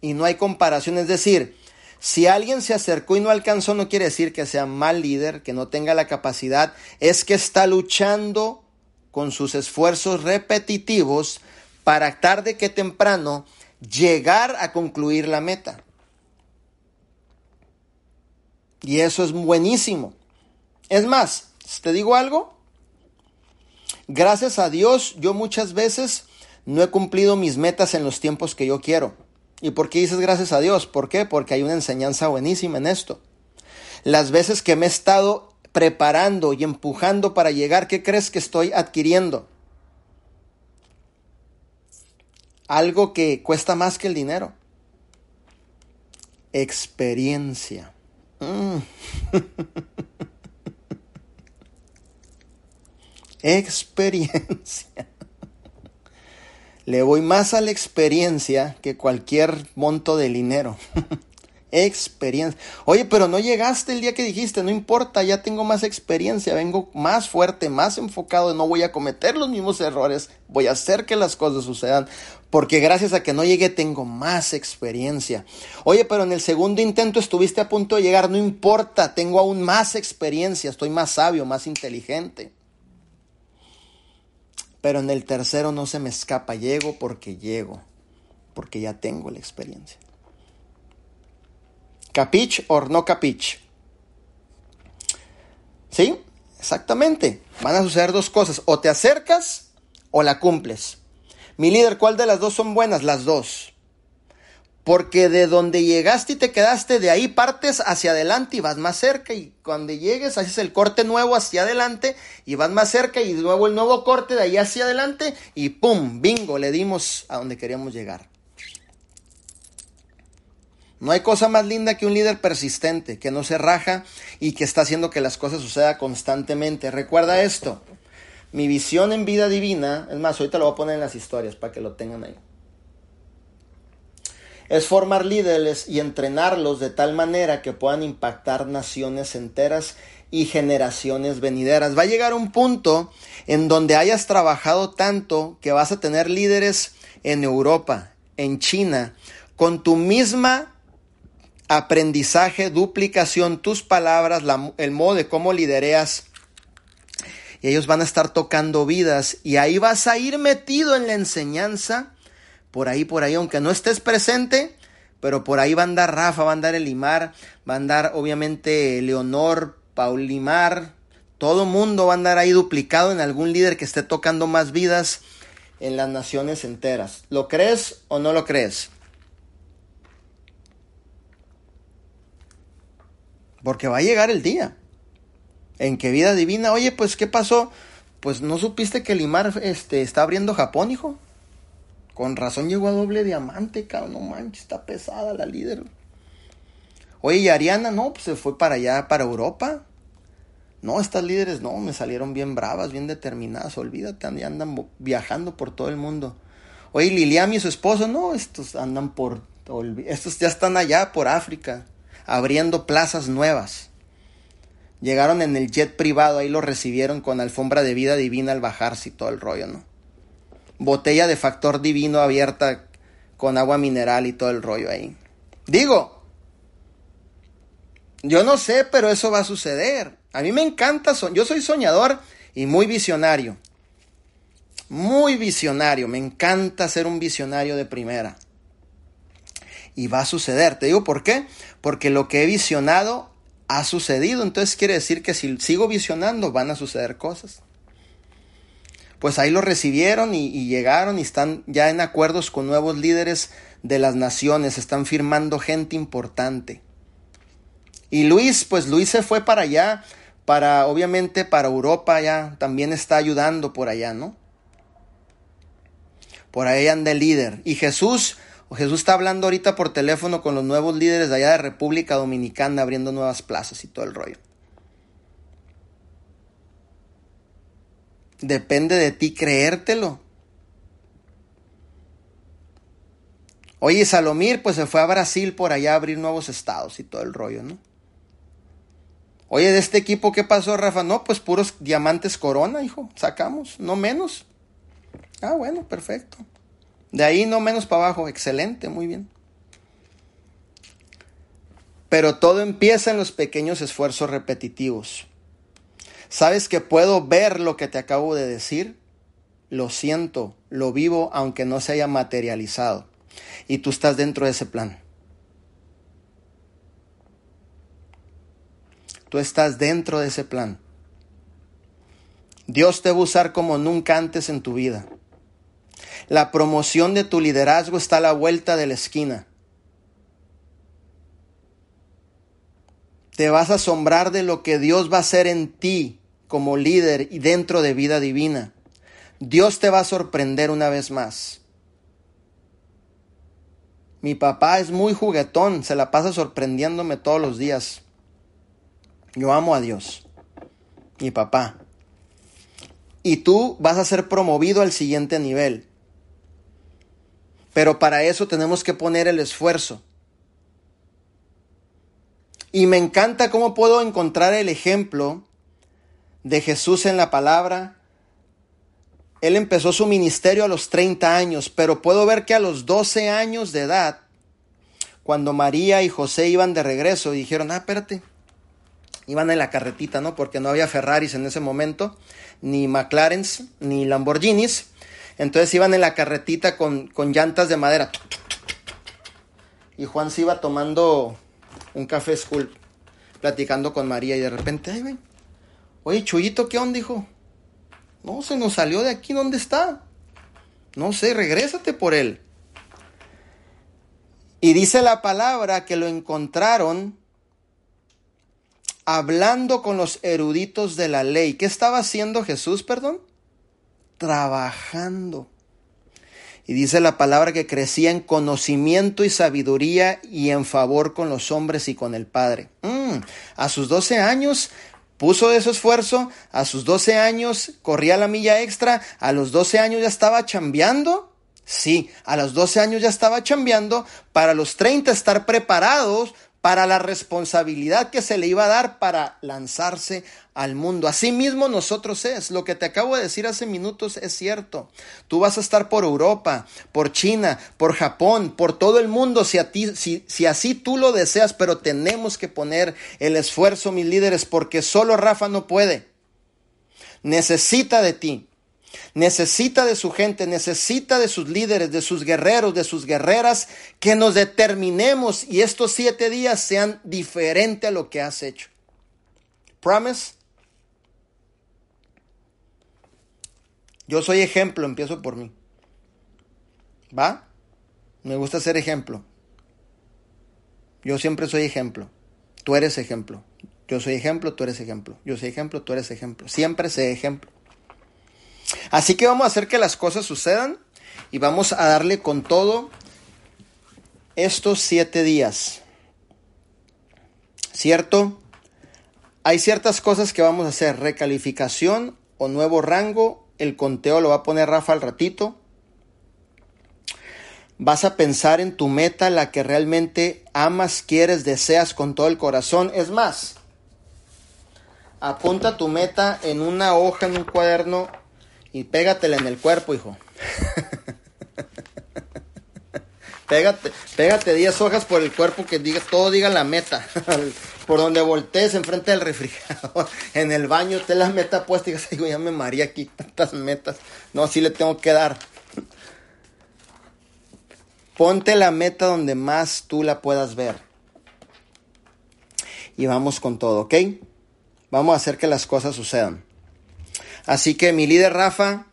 B: Y no hay comparación, es decir, Si alguien se acercó y no alcanzó, no quiere decir que sea mal líder, que no tenga la capacidad, es que está luchando con sus esfuerzos repetitivos para tarde que temprano llegar a concluir la meta. Y eso es buenísimo. Es más, te digo algo, gracias a Dios yo muchas veces no he cumplido mis metas en los tiempos que yo quiero. ¿Y por qué dices gracias a Dios? ¿Por qué? Porque hay una enseñanza buenísima en esto. Las veces que me he estado preparando y empujando para llegar, ¿qué crees que estoy adquiriendo? Algo que cuesta más que el dinero. Experiencia. Mm. experiencia. Le voy más a la experiencia que cualquier monto de dinero. experiencia. Oye, pero no llegaste el día que dijiste, no importa, ya tengo más experiencia, vengo más fuerte, más enfocado, no voy a cometer los mismos errores, voy a hacer que las cosas sucedan, porque gracias a que no llegué tengo más experiencia. Oye, pero en el segundo intento estuviste a punto de llegar, no importa, tengo aún más experiencia, estoy más sabio, más inteligente pero en el tercero no se me escapa, llego porque llego, porque ya tengo la experiencia. ¿Capich o no capich? ¿Sí? Exactamente. Van a suceder dos cosas, o te acercas o la cumples. Mi líder, ¿cuál de las dos son buenas? Las dos. Porque de donde llegaste y te quedaste, de ahí partes hacia adelante y vas más cerca. Y cuando llegues, haces el corte nuevo hacia adelante y vas más cerca. Y de nuevo el nuevo corte de ahí hacia adelante. Y ¡pum! Bingo, le dimos a donde queríamos llegar. No hay cosa más linda que un líder persistente, que no se raja y que está haciendo que las cosas sucedan constantemente. Recuerda esto. Mi visión en vida divina, es más, ahorita lo voy a poner en las historias para que lo tengan ahí es formar líderes y entrenarlos de tal manera que puedan impactar naciones enteras y generaciones venideras. Va a llegar un punto en donde hayas trabajado tanto que vas a tener líderes en Europa, en China, con tu misma aprendizaje, duplicación, tus palabras, el modo de cómo lidereas. Y ellos van a estar tocando vidas y ahí vas a ir metido en la enseñanza por ahí, por ahí, aunque no estés presente, pero por ahí va a andar Rafa, va a andar Elimar, va a andar obviamente Leonor, Paulimar, todo mundo va a andar ahí duplicado en algún líder que esté tocando más vidas en las naciones enteras. ¿Lo crees o no lo crees? Porque va a llegar el día en que vida divina, oye, pues ¿qué pasó? Pues no supiste que Limar este, está abriendo Japón, hijo. Con razón llegó a doble diamante, cabrón. No manches, está pesada la líder. Oye, y Ariana, no, pues se fue para allá, para Europa. No, estas líderes no, me salieron bien bravas, bien determinadas. Olvídate, andan viajando por todo el mundo. Oye, Lilian y su esposo, no, estos andan por. Estos ya están allá por África, abriendo plazas nuevas. Llegaron en el jet privado, ahí lo recibieron con alfombra de vida divina al bajarse y todo el rollo, ¿no? Botella de factor divino abierta con agua mineral y todo el rollo ahí. Digo, yo no sé, pero eso va a suceder. A mí me encanta, yo soy soñador y muy visionario. Muy visionario, me encanta ser un visionario de primera. Y va a suceder, te digo por qué, porque lo que he visionado ha sucedido, entonces quiere decir que si sigo visionando van a suceder cosas pues ahí lo recibieron y, llegaron y están ya en acuerdos con nuevos líderes de las naciones, están firmando gente importante. Y Luis, pues Luis se fue para allá, para obviamente para Europa ya, también está ayudando por allá, ¿no? Por ahí anda el líder. Y Jesús, Jesús está hablando ahorita por teléfono con los nuevos líderes de allá de República Dominicana, abriendo nuevas plazas y todo el rollo. Depende de ti creértelo. Oye, Salomir, pues se fue a Brasil por allá a abrir nuevos estados y todo el rollo, ¿no? Oye, de este equipo, ¿qué pasó, Rafa? No, pues puros diamantes corona, hijo. Sacamos, no menos. Ah, bueno, perfecto. De ahí no menos para abajo. Excelente, muy bien. Pero todo empieza en los pequeños esfuerzos repetitivos. ¿Sabes que puedo ver lo que te acabo de decir? Lo siento, lo vivo aunque no se haya materializado. Y tú estás dentro de ese plan. Tú estás dentro de ese plan. Dios te va a usar como nunca antes en tu vida. La promoción de tu liderazgo está a la vuelta de la esquina. Te vas a asombrar de lo que Dios va a hacer en ti como líder y dentro de vida divina. Dios te va a sorprender una vez más. Mi papá es muy juguetón, se la pasa sorprendiéndome todos los días. Yo amo a Dios, mi papá. Y tú vas a ser promovido al siguiente nivel. Pero para eso tenemos que poner el esfuerzo. Y me encanta cómo puedo encontrar el ejemplo de Jesús en la palabra. Él empezó su ministerio a los 30 años, pero puedo ver que a los 12 años de edad, cuando María y José iban de regreso, dijeron, ah, espérate, iban en la carretita, ¿no? Porque no había Ferraris en ese momento, ni McLarens, ni Lamborghinis. Entonces iban en la carretita con, con llantas de madera. Y Juan se iba tomando un café school, platicando con María y de repente, ay, güey, oye, Chuyito, ¿qué onda, dijo? No, se nos salió de aquí, ¿dónde está? No sé, regrésate por él. Y dice la palabra que lo encontraron hablando con los eruditos de la ley. ¿Qué estaba haciendo Jesús, perdón? Trabajando. Y dice la palabra que crecía en conocimiento y sabiduría y en favor con los hombres y con el Padre. Mm, a sus 12 años puso de su esfuerzo, a sus 12 años corría la milla extra, a los 12 años ya estaba chambeando. Sí, a los 12 años ya estaba chambeando para los 30 estar preparados para la responsabilidad que se le iba a dar para lanzarse al mundo. Asimismo nosotros es, lo que te acabo de decir hace minutos es cierto. Tú vas a estar por Europa, por China, por Japón, por todo el mundo si, si así tú lo deseas, pero tenemos que poner el esfuerzo, mis líderes, porque solo Rafa no puede. Necesita de ti necesita de su gente, necesita de sus líderes, de sus guerreros, de sus guerreras, que nos determinemos y estos siete días sean diferentes a lo que has hecho. Promise. Yo soy ejemplo, empiezo por mí. ¿Va? Me gusta ser ejemplo. Yo siempre soy ejemplo. Tú eres ejemplo. Yo soy ejemplo, tú eres ejemplo. Yo soy ejemplo, tú eres ejemplo. Siempre sé ejemplo. Así que vamos a hacer que las cosas sucedan y vamos a darle con todo estos siete días. ¿Cierto? Hay ciertas cosas que vamos a hacer. Recalificación o nuevo rango. El conteo lo va a poner Rafa al ratito. Vas a pensar en tu meta, la que realmente amas, quieres, deseas con todo el corazón. Es más, apunta tu meta en una hoja, en un cuaderno y pégatela en el cuerpo, hijo. pégate, pégate 10 hojas por el cuerpo que diga, todo diga la meta. por donde voltees enfrente del refrigerador, en el baño, te la meta puesta y digas, hijo, ya me maría aquí tantas metas. No, así le tengo que dar. Ponte la meta donde más tú la puedas ver. Y vamos con todo, ¿ok? Vamos a hacer que las cosas sucedan. Así que mi líder Rafa.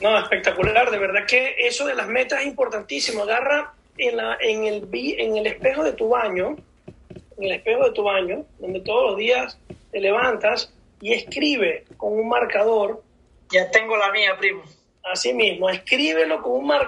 A: No, espectacular, de verdad que eso de las metas es importantísimo. Agarra en, la, en, el, en el espejo de tu baño, en el espejo de tu baño, donde todos los días te levantas y escribe con un marcador.
D: Ya tengo la mía, primo.
A: Así mismo, escríbelo con un marcador